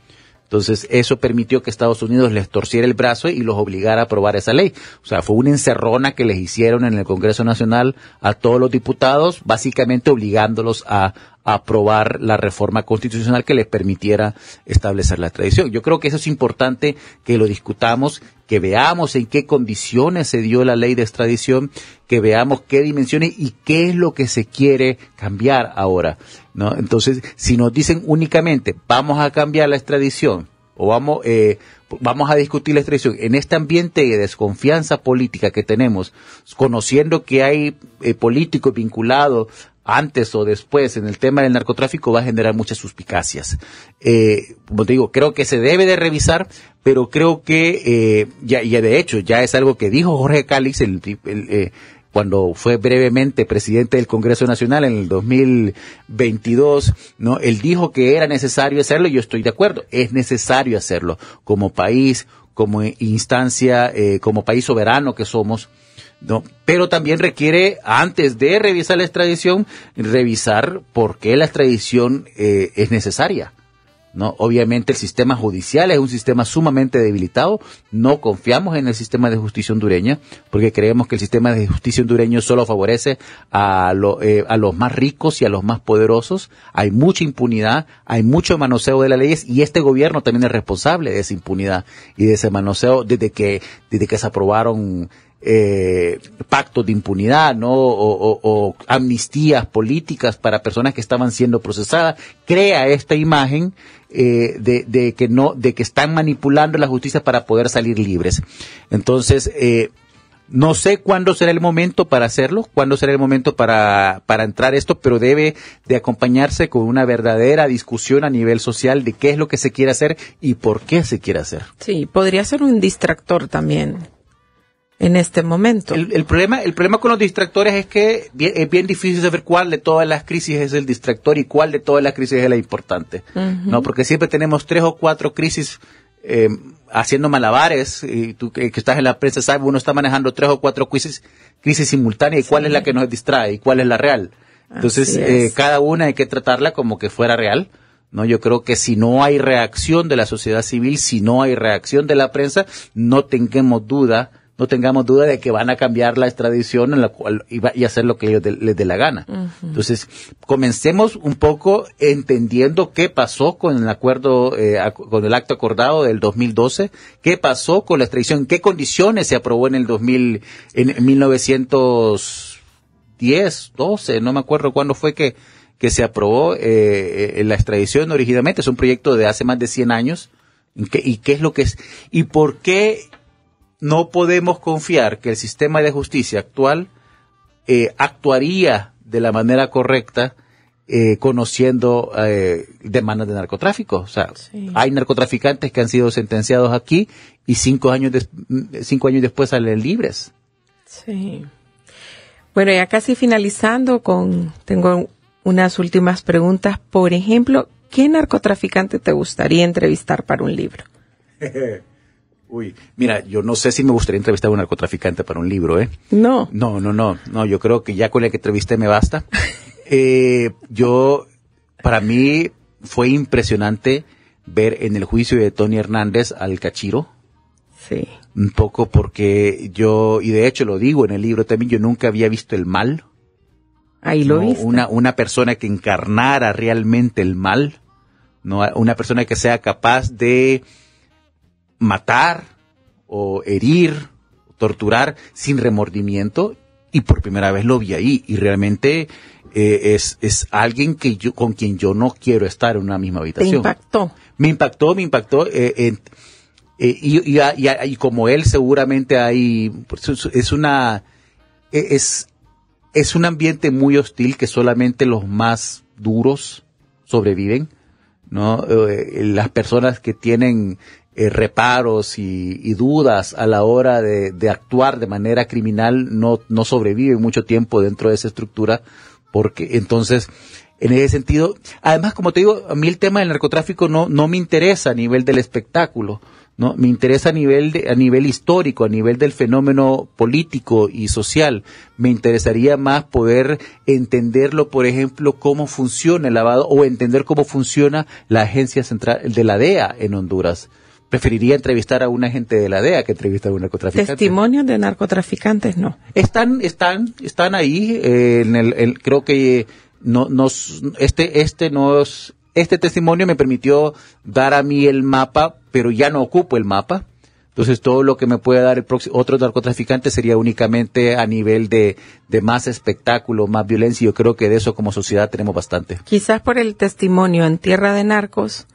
Speaker 3: entonces, eso permitió que Estados Unidos les torciera el brazo y los obligara a aprobar esa ley. O sea, fue una encerrona que les hicieron en el Congreso Nacional a todos los diputados, básicamente obligándolos a, aprobar la reforma constitucional que les permitiera establecer la tradición. Yo creo que eso es importante que lo discutamos, que veamos en qué condiciones se dio la ley de extradición, que veamos qué dimensiones y qué es lo que se quiere cambiar ahora. ¿no? Entonces, si nos dicen únicamente vamos a cambiar la extradición o vamos, eh, vamos a discutir la extradición en este ambiente de desconfianza política que tenemos, conociendo que hay eh, políticos vinculados antes o después en el tema del narcotráfico va a generar muchas suspicacias. Eh, como te digo, creo que se debe de revisar, pero creo que eh, ya, de hecho ya es algo que dijo Jorge Cálix el, eh, cuando fue brevemente presidente del Congreso Nacional en el 2022, ¿no? Él dijo que era necesario hacerlo y yo estoy de acuerdo, es necesario hacerlo como país, como instancia, eh, como país soberano que somos, ¿no? Pero también requiere, antes de revisar la extradición, revisar por qué la extradición eh, es necesaria. ¿no? Obviamente el sistema judicial es un sistema sumamente debilitado. No confiamos en el sistema de justicia hondureña porque creemos que el sistema de justicia hondureño solo favorece a, eh, a los más ricos y a los más poderosos. Hay mucha impunidad, hay mucho manoseo de las leyes y este gobierno también es responsable de esa impunidad y de ese manoseo desde que, desde que se aprobaron eh, pactos de impunidad, ¿no? O, amnistías políticas para personas que estaban siendo procesadas, crea esta imagen eh, de, de, que no, de que están manipulando la justicia para poder salir libres. Entonces, eh, no sé cuándo será el momento para hacerlo, cuándo será el momento para, para entrar esto, pero debe de acompañarse con una verdadera discusión a nivel social de qué es lo que se quiere hacer y por qué se quiere hacer.
Speaker 2: Sí, podría ser un distractor también en este momento.
Speaker 3: El, problema, el problema con los distractores es que es bien difícil saber cuál de todas las crisis es el distractor y cuál de todas las crisis es la importante, ¿no? Porque siempre tenemos tres o cuatro crisis eh, haciendo malabares y tú que, estás en la prensa sabes uno está manejando tres o cuatro crisis, crisis simultáneas y cuál es la que nos distrae y cuál es la real. Entonces eh, cada una hay que tratarla como que fuera real. ¿no? Yo creo que si no hay reacción de la sociedad civil, si no hay reacción de la prensa, no tengamos duda no tengamos duda de que van a cambiar la extradición en la cual y, hacer lo que ellos les dé la gana. Entonces, comencemos un poco entendiendo qué pasó con el acuerdo, eh, con el acto acordado del 2012, qué pasó con la extradición, qué condiciones se aprobó en el 2000, en 1900 10, 12, no me acuerdo cuándo fue que, que se aprobó eh, la extradición originalmente. Es un proyecto de hace más de 100 años. ¿Y qué, ¿Y qué es lo que es? ¿Y por qué no podemos confiar que el sistema de justicia actual eh, actuaría de la manera correcta eh, conociendo eh, demandas de narcotráfico. O sea, hay narcotraficantes que han sido sentenciados aquí y cinco años, cinco años después salen libres.
Speaker 2: Sí. Bueno, ya casi finalizando con, tengo unas últimas preguntas. Por ejemplo, ¿qué narcotraficante te gustaría entrevistar para un libro?
Speaker 3: Uy, mira, yo no sé si me gustaría entrevistar a un narcotraficante para un libro, ¿eh?
Speaker 2: No.
Speaker 3: No, no, no, no, yo creo que ya con el que entrevisté me basta. eh, yo, para mí fue impresionante ver en el juicio de Tony Hernández al Cachiro.
Speaker 2: Sí.
Speaker 3: Un poco porque yo, y de hecho lo digo en el libro también, yo nunca había visto el mal.
Speaker 2: Ahí lo
Speaker 3: vi. Una, una persona que encarnara realmente el mal. No, una persona que sea capaz de matar o herir, torturar sin remordimiento y por primera vez lo vi ahí y realmente eh, es, es alguien que yo, con quien yo no quiero estar en una misma habitación.
Speaker 2: ¿Te impactó?
Speaker 3: Me impactó, me impactó. Eh, eh, y, y, y, como él seguramente hay, pues, es una, es, es un ambiente muy hostil que solamente los más duros sobreviven, ¿no? las personas que tienen eh, reparos y, dudas a la hora de, actuar de manera criminal no, no sobreviven mucho tiempo dentro de esa estructura porque entonces en ese sentido, además como te digo, a mí el tema del narcotráfico no, no me interesa a nivel del espectáculo, ¿no? Me interesa a nivel de, a nivel histórico, a nivel del fenómeno político y social. Me interesaría más poder entenderlo, por ejemplo, cómo funciona el lavado o entender cómo funciona la agencia central de la DEA en Honduras preferiría entrevistar a un agente de la DEA que entrevistar a un narcotraficante.
Speaker 2: Testimonios de narcotraficantes, no.
Speaker 3: Están, están, están ahí. Eh, en el, creo que no, nos, este, este nos, este testimonio me permitió dar a mí el mapa, pero ya no ocupo el mapa. Entonces todo lo que me puede dar el otro narcotraficante sería únicamente a nivel de, de más espectáculo, más violencia. Yo creo que de eso como sociedad tenemos bastante.
Speaker 2: Quizás por el testimonio en tierra de narcos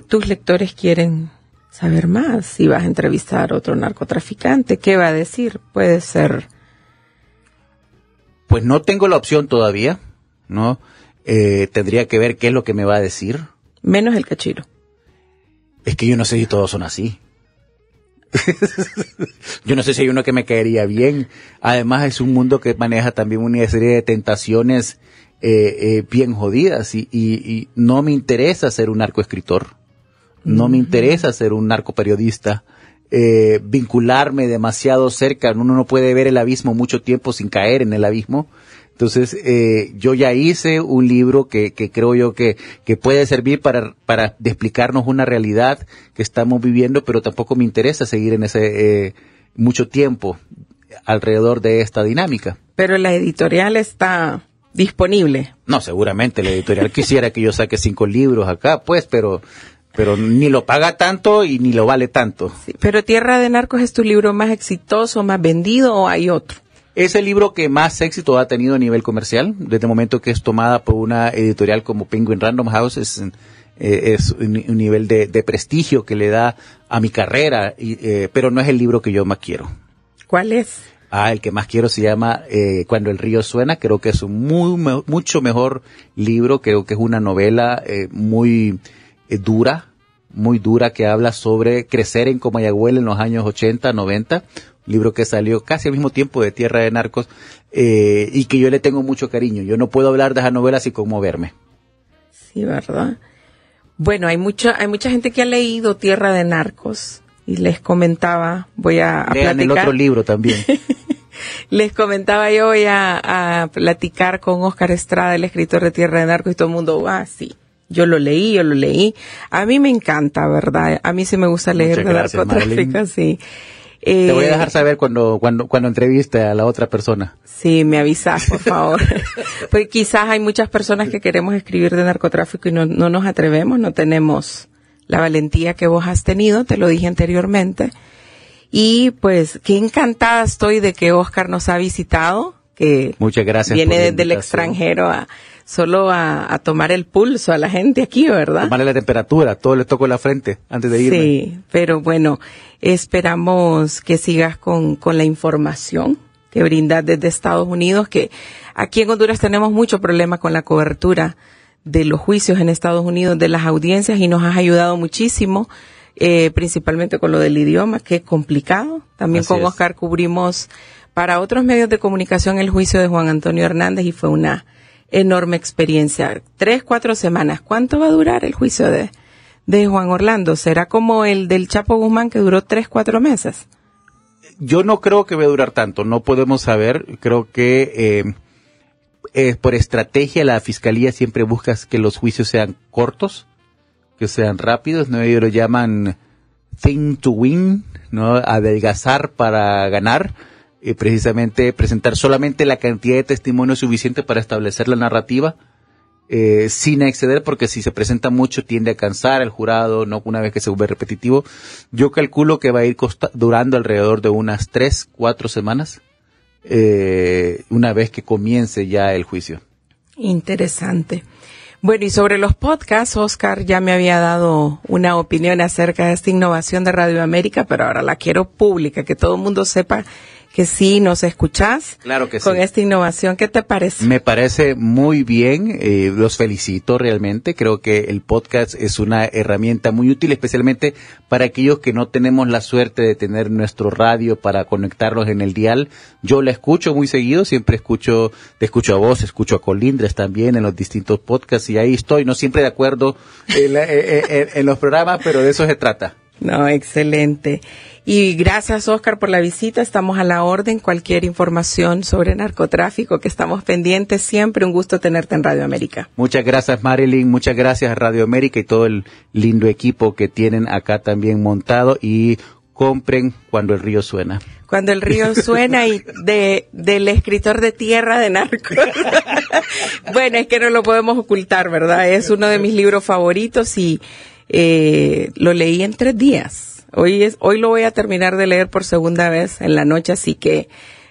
Speaker 2: tus lectores quieren saber más. Si vas a entrevistar a otro narcotraficante, ¿qué va a decir? Puede ser.
Speaker 3: Pues no tengo la opción todavía, ¿no? Eh, tendría que ver qué es lo que me va a decir.
Speaker 2: Menos el cachiro.
Speaker 3: Es que yo no sé si todos son así. yo no sé si hay uno que me caería bien. Además es un mundo que maneja también una serie de tentaciones eh, eh, bien jodidas y, y, no me interesa ser un narcoescritor, no me interesa ser un narcoperiodista, eh, vincularme demasiado cerca, uno no puede ver el abismo mucho tiempo sin caer en el abismo. Entonces, eh, yo ya hice un libro que, que creo yo que, que puede servir para, para explicarnos una realidad que estamos viviendo, pero tampoco me interesa seguir en ese eh, mucho tiempo alrededor de esta dinámica.
Speaker 2: Pero la editorial está disponible.
Speaker 3: No, seguramente la editorial quisiera que yo saque cinco libros acá, pues, pero pero ni lo paga tanto y ni lo vale tanto.
Speaker 2: pero Tierra de Narcos es tu libro más exitoso, más vendido o hay otro?
Speaker 3: Es el libro que más éxito ha tenido a nivel comercial, desde el momento que es tomada por una editorial como Penguin Random House, es, eh, un, nivel de, prestigio que le da a mi carrera, eh, pero no es el libro que yo más quiero.
Speaker 2: ¿Cuál es?
Speaker 3: Ah, el que más quiero se llama eh, Cuando el río suena. Creo que es un muy, mucho mejor libro. Creo que es una novela eh, muy eh, dura, muy dura que habla sobre crecer en Comayagüel en los años 80, 90. libro que salió casi al mismo tiempo de Tierra de Narcos y que yo le tengo mucho cariño. Yo no puedo hablar de esa novela sin conmoverme.
Speaker 2: Sí, ¿verdad? Bueno, hay mucha, hay mucha gente que ha leído Tierra de Narcos y les comentaba, voy a, a
Speaker 3: Lean el otro libro también.
Speaker 2: les comentaba yo voy a, platicar con Oscar Estrada, el escritor de Tierra de Narcos, y todo el mundo, ah, sí. Yo lo leí, yo lo leí. A mí me encanta, ¿verdad? A mí sí me gusta leer de narcotráfico, sí.
Speaker 3: Te voy a dejar saber cuando, cuando, cuando entreviste a la otra persona.
Speaker 2: Sí, me avisas, por favor. Porque quizás hay muchas personas que queremos escribir de narcotráfico y no, no nos atrevemos, no tenemos la valentía que vos has tenido, te lo dije anteriormente. Y pues qué encantada estoy de que Oscar nos ha visitado que
Speaker 3: Muchas gracias
Speaker 2: viene desde el extranjero a solo a, a tomar el pulso a la gente aquí, ¿verdad?
Speaker 3: Tomarle la temperatura, todo le toco la frente antes de irme.
Speaker 2: Sí, pero bueno, esperamos que sigas con, con la información que brindas desde Estados Unidos, que aquí en Honduras tenemos mucho problema con la cobertura de los juicios en Estados Unidos, de las audiencias, y nos has ayudado muchísimo, eh, principalmente con lo del idioma, que es complicado. También
Speaker 3: Así
Speaker 2: con
Speaker 3: es.
Speaker 2: Oscar cubrimos para otros medios de comunicación el juicio de Juan Antonio Hernández y fue una enorme experiencia. Tres, cuatro semanas. ¿Cuánto va a durar el juicio de, de Juan Orlando? ¿Será como el del Chapo Guzmán que duró tres, cuatro meses?
Speaker 3: Yo no creo que va a durar tanto, no podemos saber. Creo que eh, eh, por estrategia la fiscalía siempre busca que los juicios sean cortos, que sean rápidos, ¿no? Ellos lo llaman thing to win, ¿no? Adelgazar para ganar. Eh, precisamente presentar solamente la cantidad de testimonios suficiente para establecer la narrativa eh, sin exceder, porque si se presenta mucho tiende a cansar al jurado, no una vez que se vuelve repetitivo. Yo calculo que va a ir durando alrededor de unas tres, cuatro semanas, eh, una vez que comience ya el juicio.
Speaker 2: Interesante. Bueno, y sobre los podcasts, Oscar ya me había dado una opinión acerca de esta innovación de Radio América, pero ahora la quiero pública, que todo el mundo sepa que sí nos escuchás
Speaker 3: Claro que
Speaker 2: con
Speaker 3: sí.
Speaker 2: esta innovación. ¿Qué te parece?
Speaker 3: Me parece muy bien, eh, los felicito realmente. Creo que el podcast es una herramienta muy útil, especialmente para aquellos que no tenemos la suerte de tener nuestro radio para conectarnos en el dial. Yo la escucho muy seguido, siempre escucho, te escucho a vos, escucho a Colindres también en los distintos podcasts y ahí estoy, no siempre de acuerdo en, la- en- en- en los programas, pero de eso se trata.
Speaker 2: No, excelente. Y gracias, Oscar, por la visita. Estamos a la orden. Cualquier información sobre narcotráfico, que estamos pendientes. Siempre un gusto tenerte en Radio América.
Speaker 3: Muchas gracias Marilyn, muchas gracias a Radio América y todo el lindo equipo que tienen acá también montado y compren cuando el río suena.
Speaker 2: Cuando el río suena y de, del escritor de Tierra de Narcos. bueno, es que no lo podemos ocultar, ¿verdad? Es uno de mis libros favoritos y eh, lo leí en tres días. Hoy es, hoy lo voy a terminar de leer por segunda vez en la noche, así que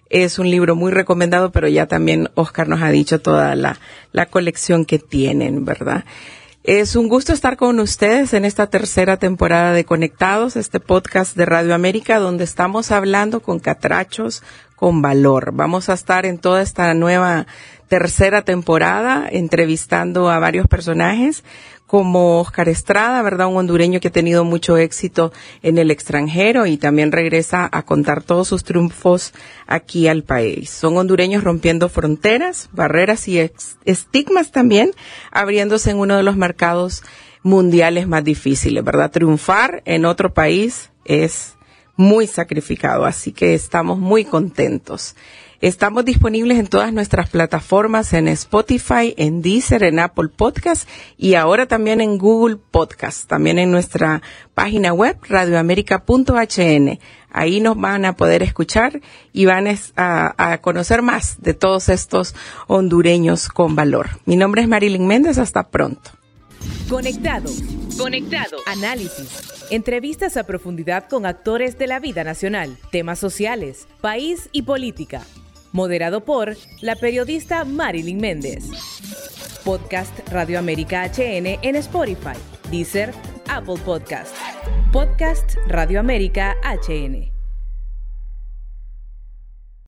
Speaker 2: es un libro muy recomendado, pero ya también Oscar nos ha dicho toda la, la colección que tienen, ¿verdad? Es un gusto estar con ustedes en esta tercera temporada de Conectados, este podcast de Radio América, donde estamos hablando con catrachos con valor. Vamos a estar en toda esta nueva tercera temporada entrevistando a varios personajes como Oscar Estrada, ¿verdad? Un hondureño que ha tenido mucho éxito en el extranjero y también regresa a contar todos sus triunfos aquí al país. Son hondureños rompiendo fronteras, barreras y estigmas también, abriéndose en uno de los mercados mundiales más difíciles, ¿verdad? Triunfar en otro país es muy sacrificado, así que estamos muy contentos. Estamos disponibles en todas nuestras plataformas, en Spotify, en Deezer, en Apple Podcast y ahora también en Google Podcast, también en nuestra página web radioamerica.hn. Ahí nos van a poder escuchar y van a, a conocer más de todos estos hondureños con valor. Mi nombre es Marilyn Méndez, hasta pronto.
Speaker 1: Conectados. Conectados. Análisis. Entrevistas a profundidad con actores de la vida nacional, temas sociales, país y política. Moderado por la periodista Marilyn Méndez. Podcast Radio América HN en Spotify, Deezer, Apple Podcast. Podcast Radio América HN.